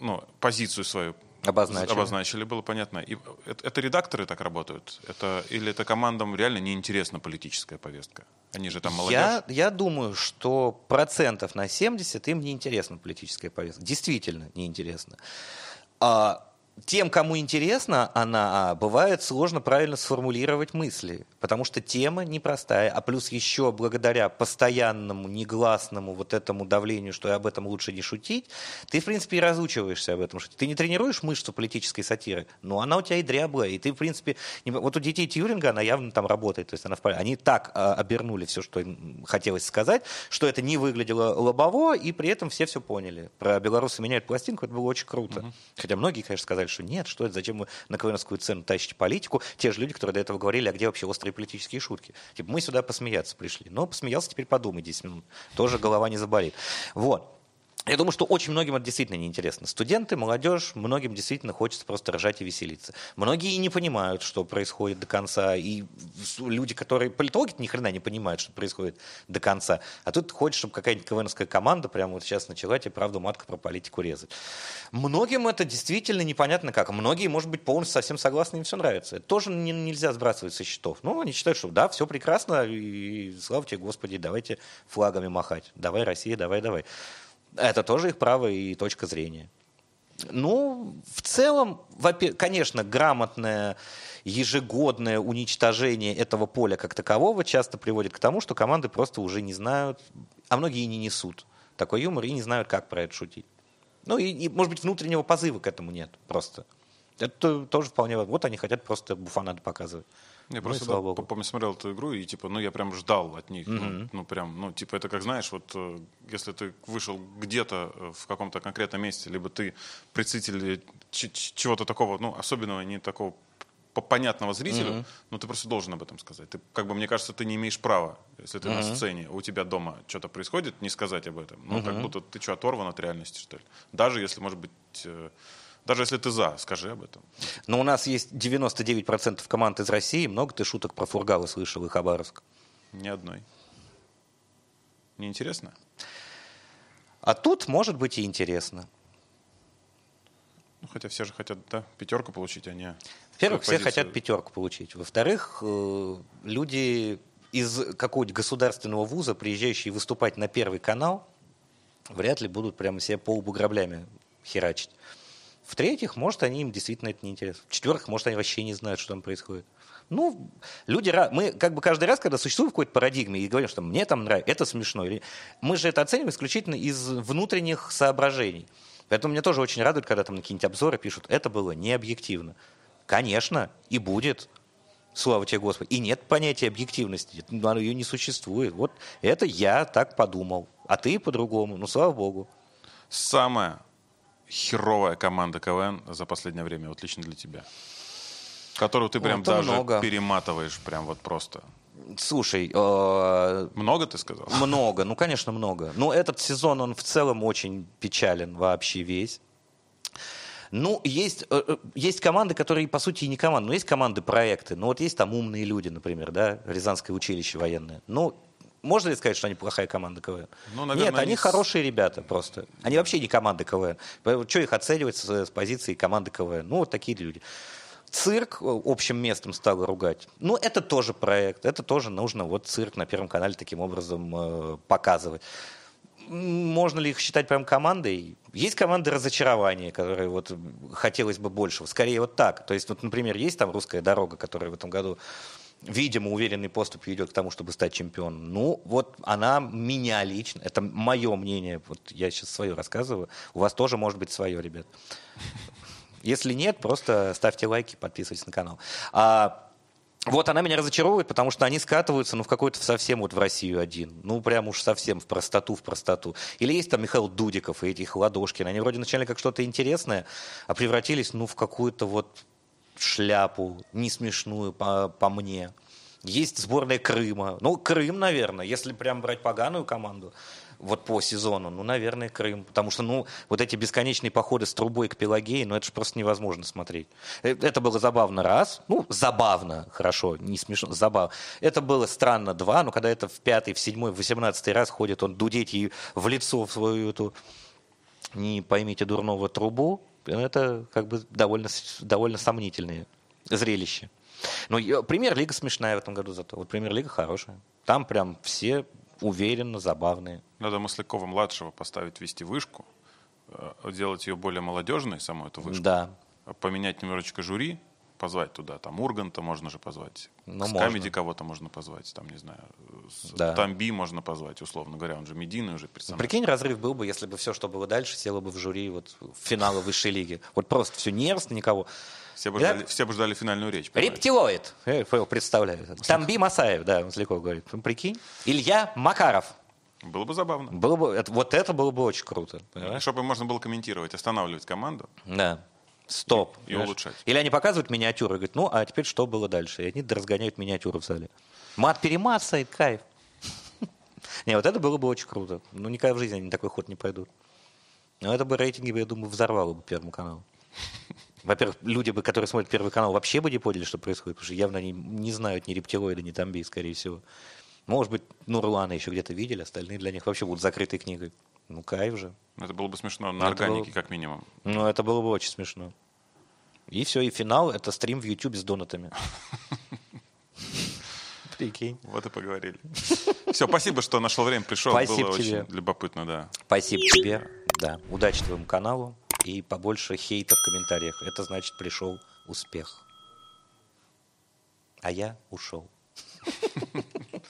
ну, позицию свою
обозначили.
обозначили, было понятно. И это, это редакторы так работают? Это, или это командам реально неинтересна политическая повестка? Они же там молодежь.
Я, я думаю, что процентов на 70 им неинтересна политическая повестка. Действительно неинтересно. А тем, кому интересно она, а, бывает сложно правильно сформулировать мысли, потому что тема непростая, а плюс еще благодаря постоянному, негласному вот этому давлению, что об этом лучше не шутить, ты, в принципе, и разучиваешься об этом шутить. Ты не тренируешь мышцу политической сатиры, но она у тебя и дряблая, и ты, в принципе, не... вот у детей Тьюринга она явно там работает, то есть она в Они так а, обернули все, что им хотелось сказать, что это не выглядело лобово, и при этом все все поняли. Про белорусы меняют пластинку, это было очень круто. Угу. Хотя многие, конечно, сказали, сказали, что нет, что это, зачем вы на КВНовскую цену тащите политику? Те же люди, которые до этого говорили, а где вообще острые политические шутки? Типа, мы сюда посмеяться пришли. Но посмеялся, теперь подумай 10 минут. Тоже голова не заболит. Вот. Я думаю, что очень многим это действительно неинтересно. Студенты, молодежь, многим действительно хочется просто рожать и веселиться. Многие и не понимают, что происходит до конца. И люди, которые... Политологи ни хрена не понимают, что происходит до конца. А тут хочешь, чтобы какая-нибудь КВНовская команда прямо вот сейчас начала тебе правду матку про политику резать. Многим это действительно непонятно как. Многие, может быть, полностью совсем согласны, им все нравится. Это тоже не, нельзя сбрасывать со счетов. Ну, они считают, что да, все прекрасно, и слава тебе, Господи, давайте флагами махать. Давай, Россия, давай, давай. Это тоже их право и точка зрения. Ну, в целом, конечно, грамотное ежегодное уничтожение этого поля как такового часто приводит к тому, что команды просто уже не знают, а многие не несут такой юмор и не знают, как про это шутить. Ну и, и может быть, внутреннего позыва к этому нет просто. Это тоже вполне... Вот они хотят просто буфанады показывать.
Я ну, просто да, помню, смотрел эту игру, и типа, ну, я прям ждал от них. Mm-hmm. Ну, ну, прям, ну, типа, это как знаешь, вот э, если ты вышел где-то э, в каком-то конкретном месте, либо ты представитель чего-то такого, ну, особенного, не такого понятного зрителю, mm-hmm. ну ты просто должен об этом сказать. Ты, как бы, мне кажется, ты не имеешь права, если ты mm-hmm. на сцене, у тебя дома что-то происходит, не сказать об этом. Ну, mm-hmm. как будто ты что, оторван от реальности, что ли? Даже если, может быть, э, даже если ты за, скажи об этом.
Но у нас есть 99% команд из России. Много ты шуток про Фургала слышал и Хабаровск?
Ни одной. Неинтересно?
А тут может быть и интересно.
Ну, хотя все же хотят да, пятерку получить, а не...
Во-первых, все хотят пятерку получить. Во-вторых, э, люди из какого-нибудь государственного вуза, приезжающие выступать на Первый канал, вряд ли будут прямо себе полбу херачить. В-третьих, может, они им действительно это не интересно. В-четвертых, может, они вообще не знают, что там происходит. Ну, люди, мы как бы каждый раз, когда существуем в какой-то парадигме и говорим, что мне там нравится, это смешно, или мы же это оцениваем исключительно из внутренних соображений. Поэтому меня тоже очень радует, когда там на какие-нибудь обзоры пишут, это было не объективно. Конечно, и будет. Слава тебе, Господи. И нет понятия объективности. Ее не существует. Вот это я так подумал. А ты по-другому. Ну, слава Богу.
Самая херовая команда КВН за последнее время, вот лично для тебя? Которую ты прям вот даже много. перематываешь, прям вот просто.
Слушай, э,
много ты сказал?
Много, ну конечно много. Но этот сезон он в целом очень печален вообще весь. Ну, есть, э, э, есть команды, которые, по сути, и не команды, но есть команды проекты. Ну, вот есть там умные люди, например, да, Рязанское училище военное. Ну, можно ли сказать, что они плохая команда КВН? Ну, наверное, Нет, они, они хорошие ребята просто. Они вообще не команды КВН. Что их оценивать с, с позиции команды КВН? Ну, вот такие люди цирк э, общим местом стал ругать. Ну, это тоже проект, это тоже нужно вот цирк на Первом канале таким образом э, показывать. Можно ли их считать прям командой? Есть команды разочарования, которые вот хотелось бы большего. Скорее вот так. То есть, вот, например, есть там «Русская дорога», которая в этом году видимо, уверенный поступ идет к тому, чтобы стать чемпионом. Ну, вот она меня лично, это мое мнение, вот я сейчас свое рассказываю, у вас тоже может быть свое, ребят. Если нет, просто ставьте лайки, подписывайтесь на канал. А, вот она меня разочаровывает, потому что они скатываются, ну, в какой-то совсем вот в Россию один. Ну, прям уж совсем в простоту, в простоту. Или есть там Михаил Дудиков и этих Ладошкин. Они вроде начали как что-то интересное, а превратились, ну, в какую-то вот шляпу, не смешную по, по мне. Есть сборная Крыма. Ну, Крым, наверное, если прям брать поганую команду вот по сезону, ну, наверное, Крым. Потому что, ну, вот эти бесконечные походы с трубой к Пелагеи, ну, это же просто невозможно смотреть. Э, это было забавно раз, ну, забавно, хорошо, не смешно, забавно. Это было странно два, но когда это в пятый, в седьмой, в восемнадцатый раз ходит он дудеть ей в лицо в свою эту, не поймите, дурного трубу, это как бы довольно, довольно сомнительное зрелище. Но премьер-лига смешная в этом году зато. Вот премьер-лига хорошая. Там прям все уверенно, забавные.
Надо Маслякова-младшего поставить вести вышку, э, делать ее более молодежной, саму эту вышку.
Да.
Поменять немножечко жюри, позвать туда, там Урганта можно же позвать, ну, с Камеди кого-то можно позвать, там, не знаю, с да. Тамби можно позвать, условно говоря, он же медийный уже персонаж.
Прикинь, разрыв был бы, если бы все, что было дальше, село бы в жюри вот в финала высшей лиги. Вот просто все нервно, никого.
Все бы, ждали, все бы ждали финальную речь.
Понимаете? Рептилоид, я его представляю. Тамби Масаев, да, Масляков говорит. Ну, прикинь. Илья Макаров.
Было бы забавно.
Было бы, это, вот это было бы очень круто.
Понимаешь? Чтобы можно было комментировать, останавливать команду.
Да. Стоп.
И, и улучшать.
Или они показывают миниатюры и говорят, ну, а теперь что было дальше? И они разгоняют миниатюру в зале. Мат-перемат кайф. [laughs] Не, вот это было бы очень круто. Ну, никогда в жизни они такой ход не пройдут. Но это бы рейтинги, я думаю, взорвало бы Первому каналу. [laughs] Во-первых, люди, бы, которые смотрят Первый канал, вообще бы не поняли, что происходит, потому что явно они не знают ни рептилоида, ни тамби, скорее всего. Может быть, Нурлана еще где-то видели, остальные для них вообще будут закрытой книгой. Ну, кайф же.
Это было бы смешно на органике, было... как минимум.
Ну, это было бы очень смешно. И все, и финал — это стрим в YouTube с донатами. [laughs]
Прикинь. Вот и поговорили. Все, спасибо, что нашел время, пришел. Спасибо Было тебе. очень любопытно, да.
Спасибо тебе. Да. Удачи твоему каналу и побольше хейта в комментариях. Это значит пришел успех. А я ушел. [laughs]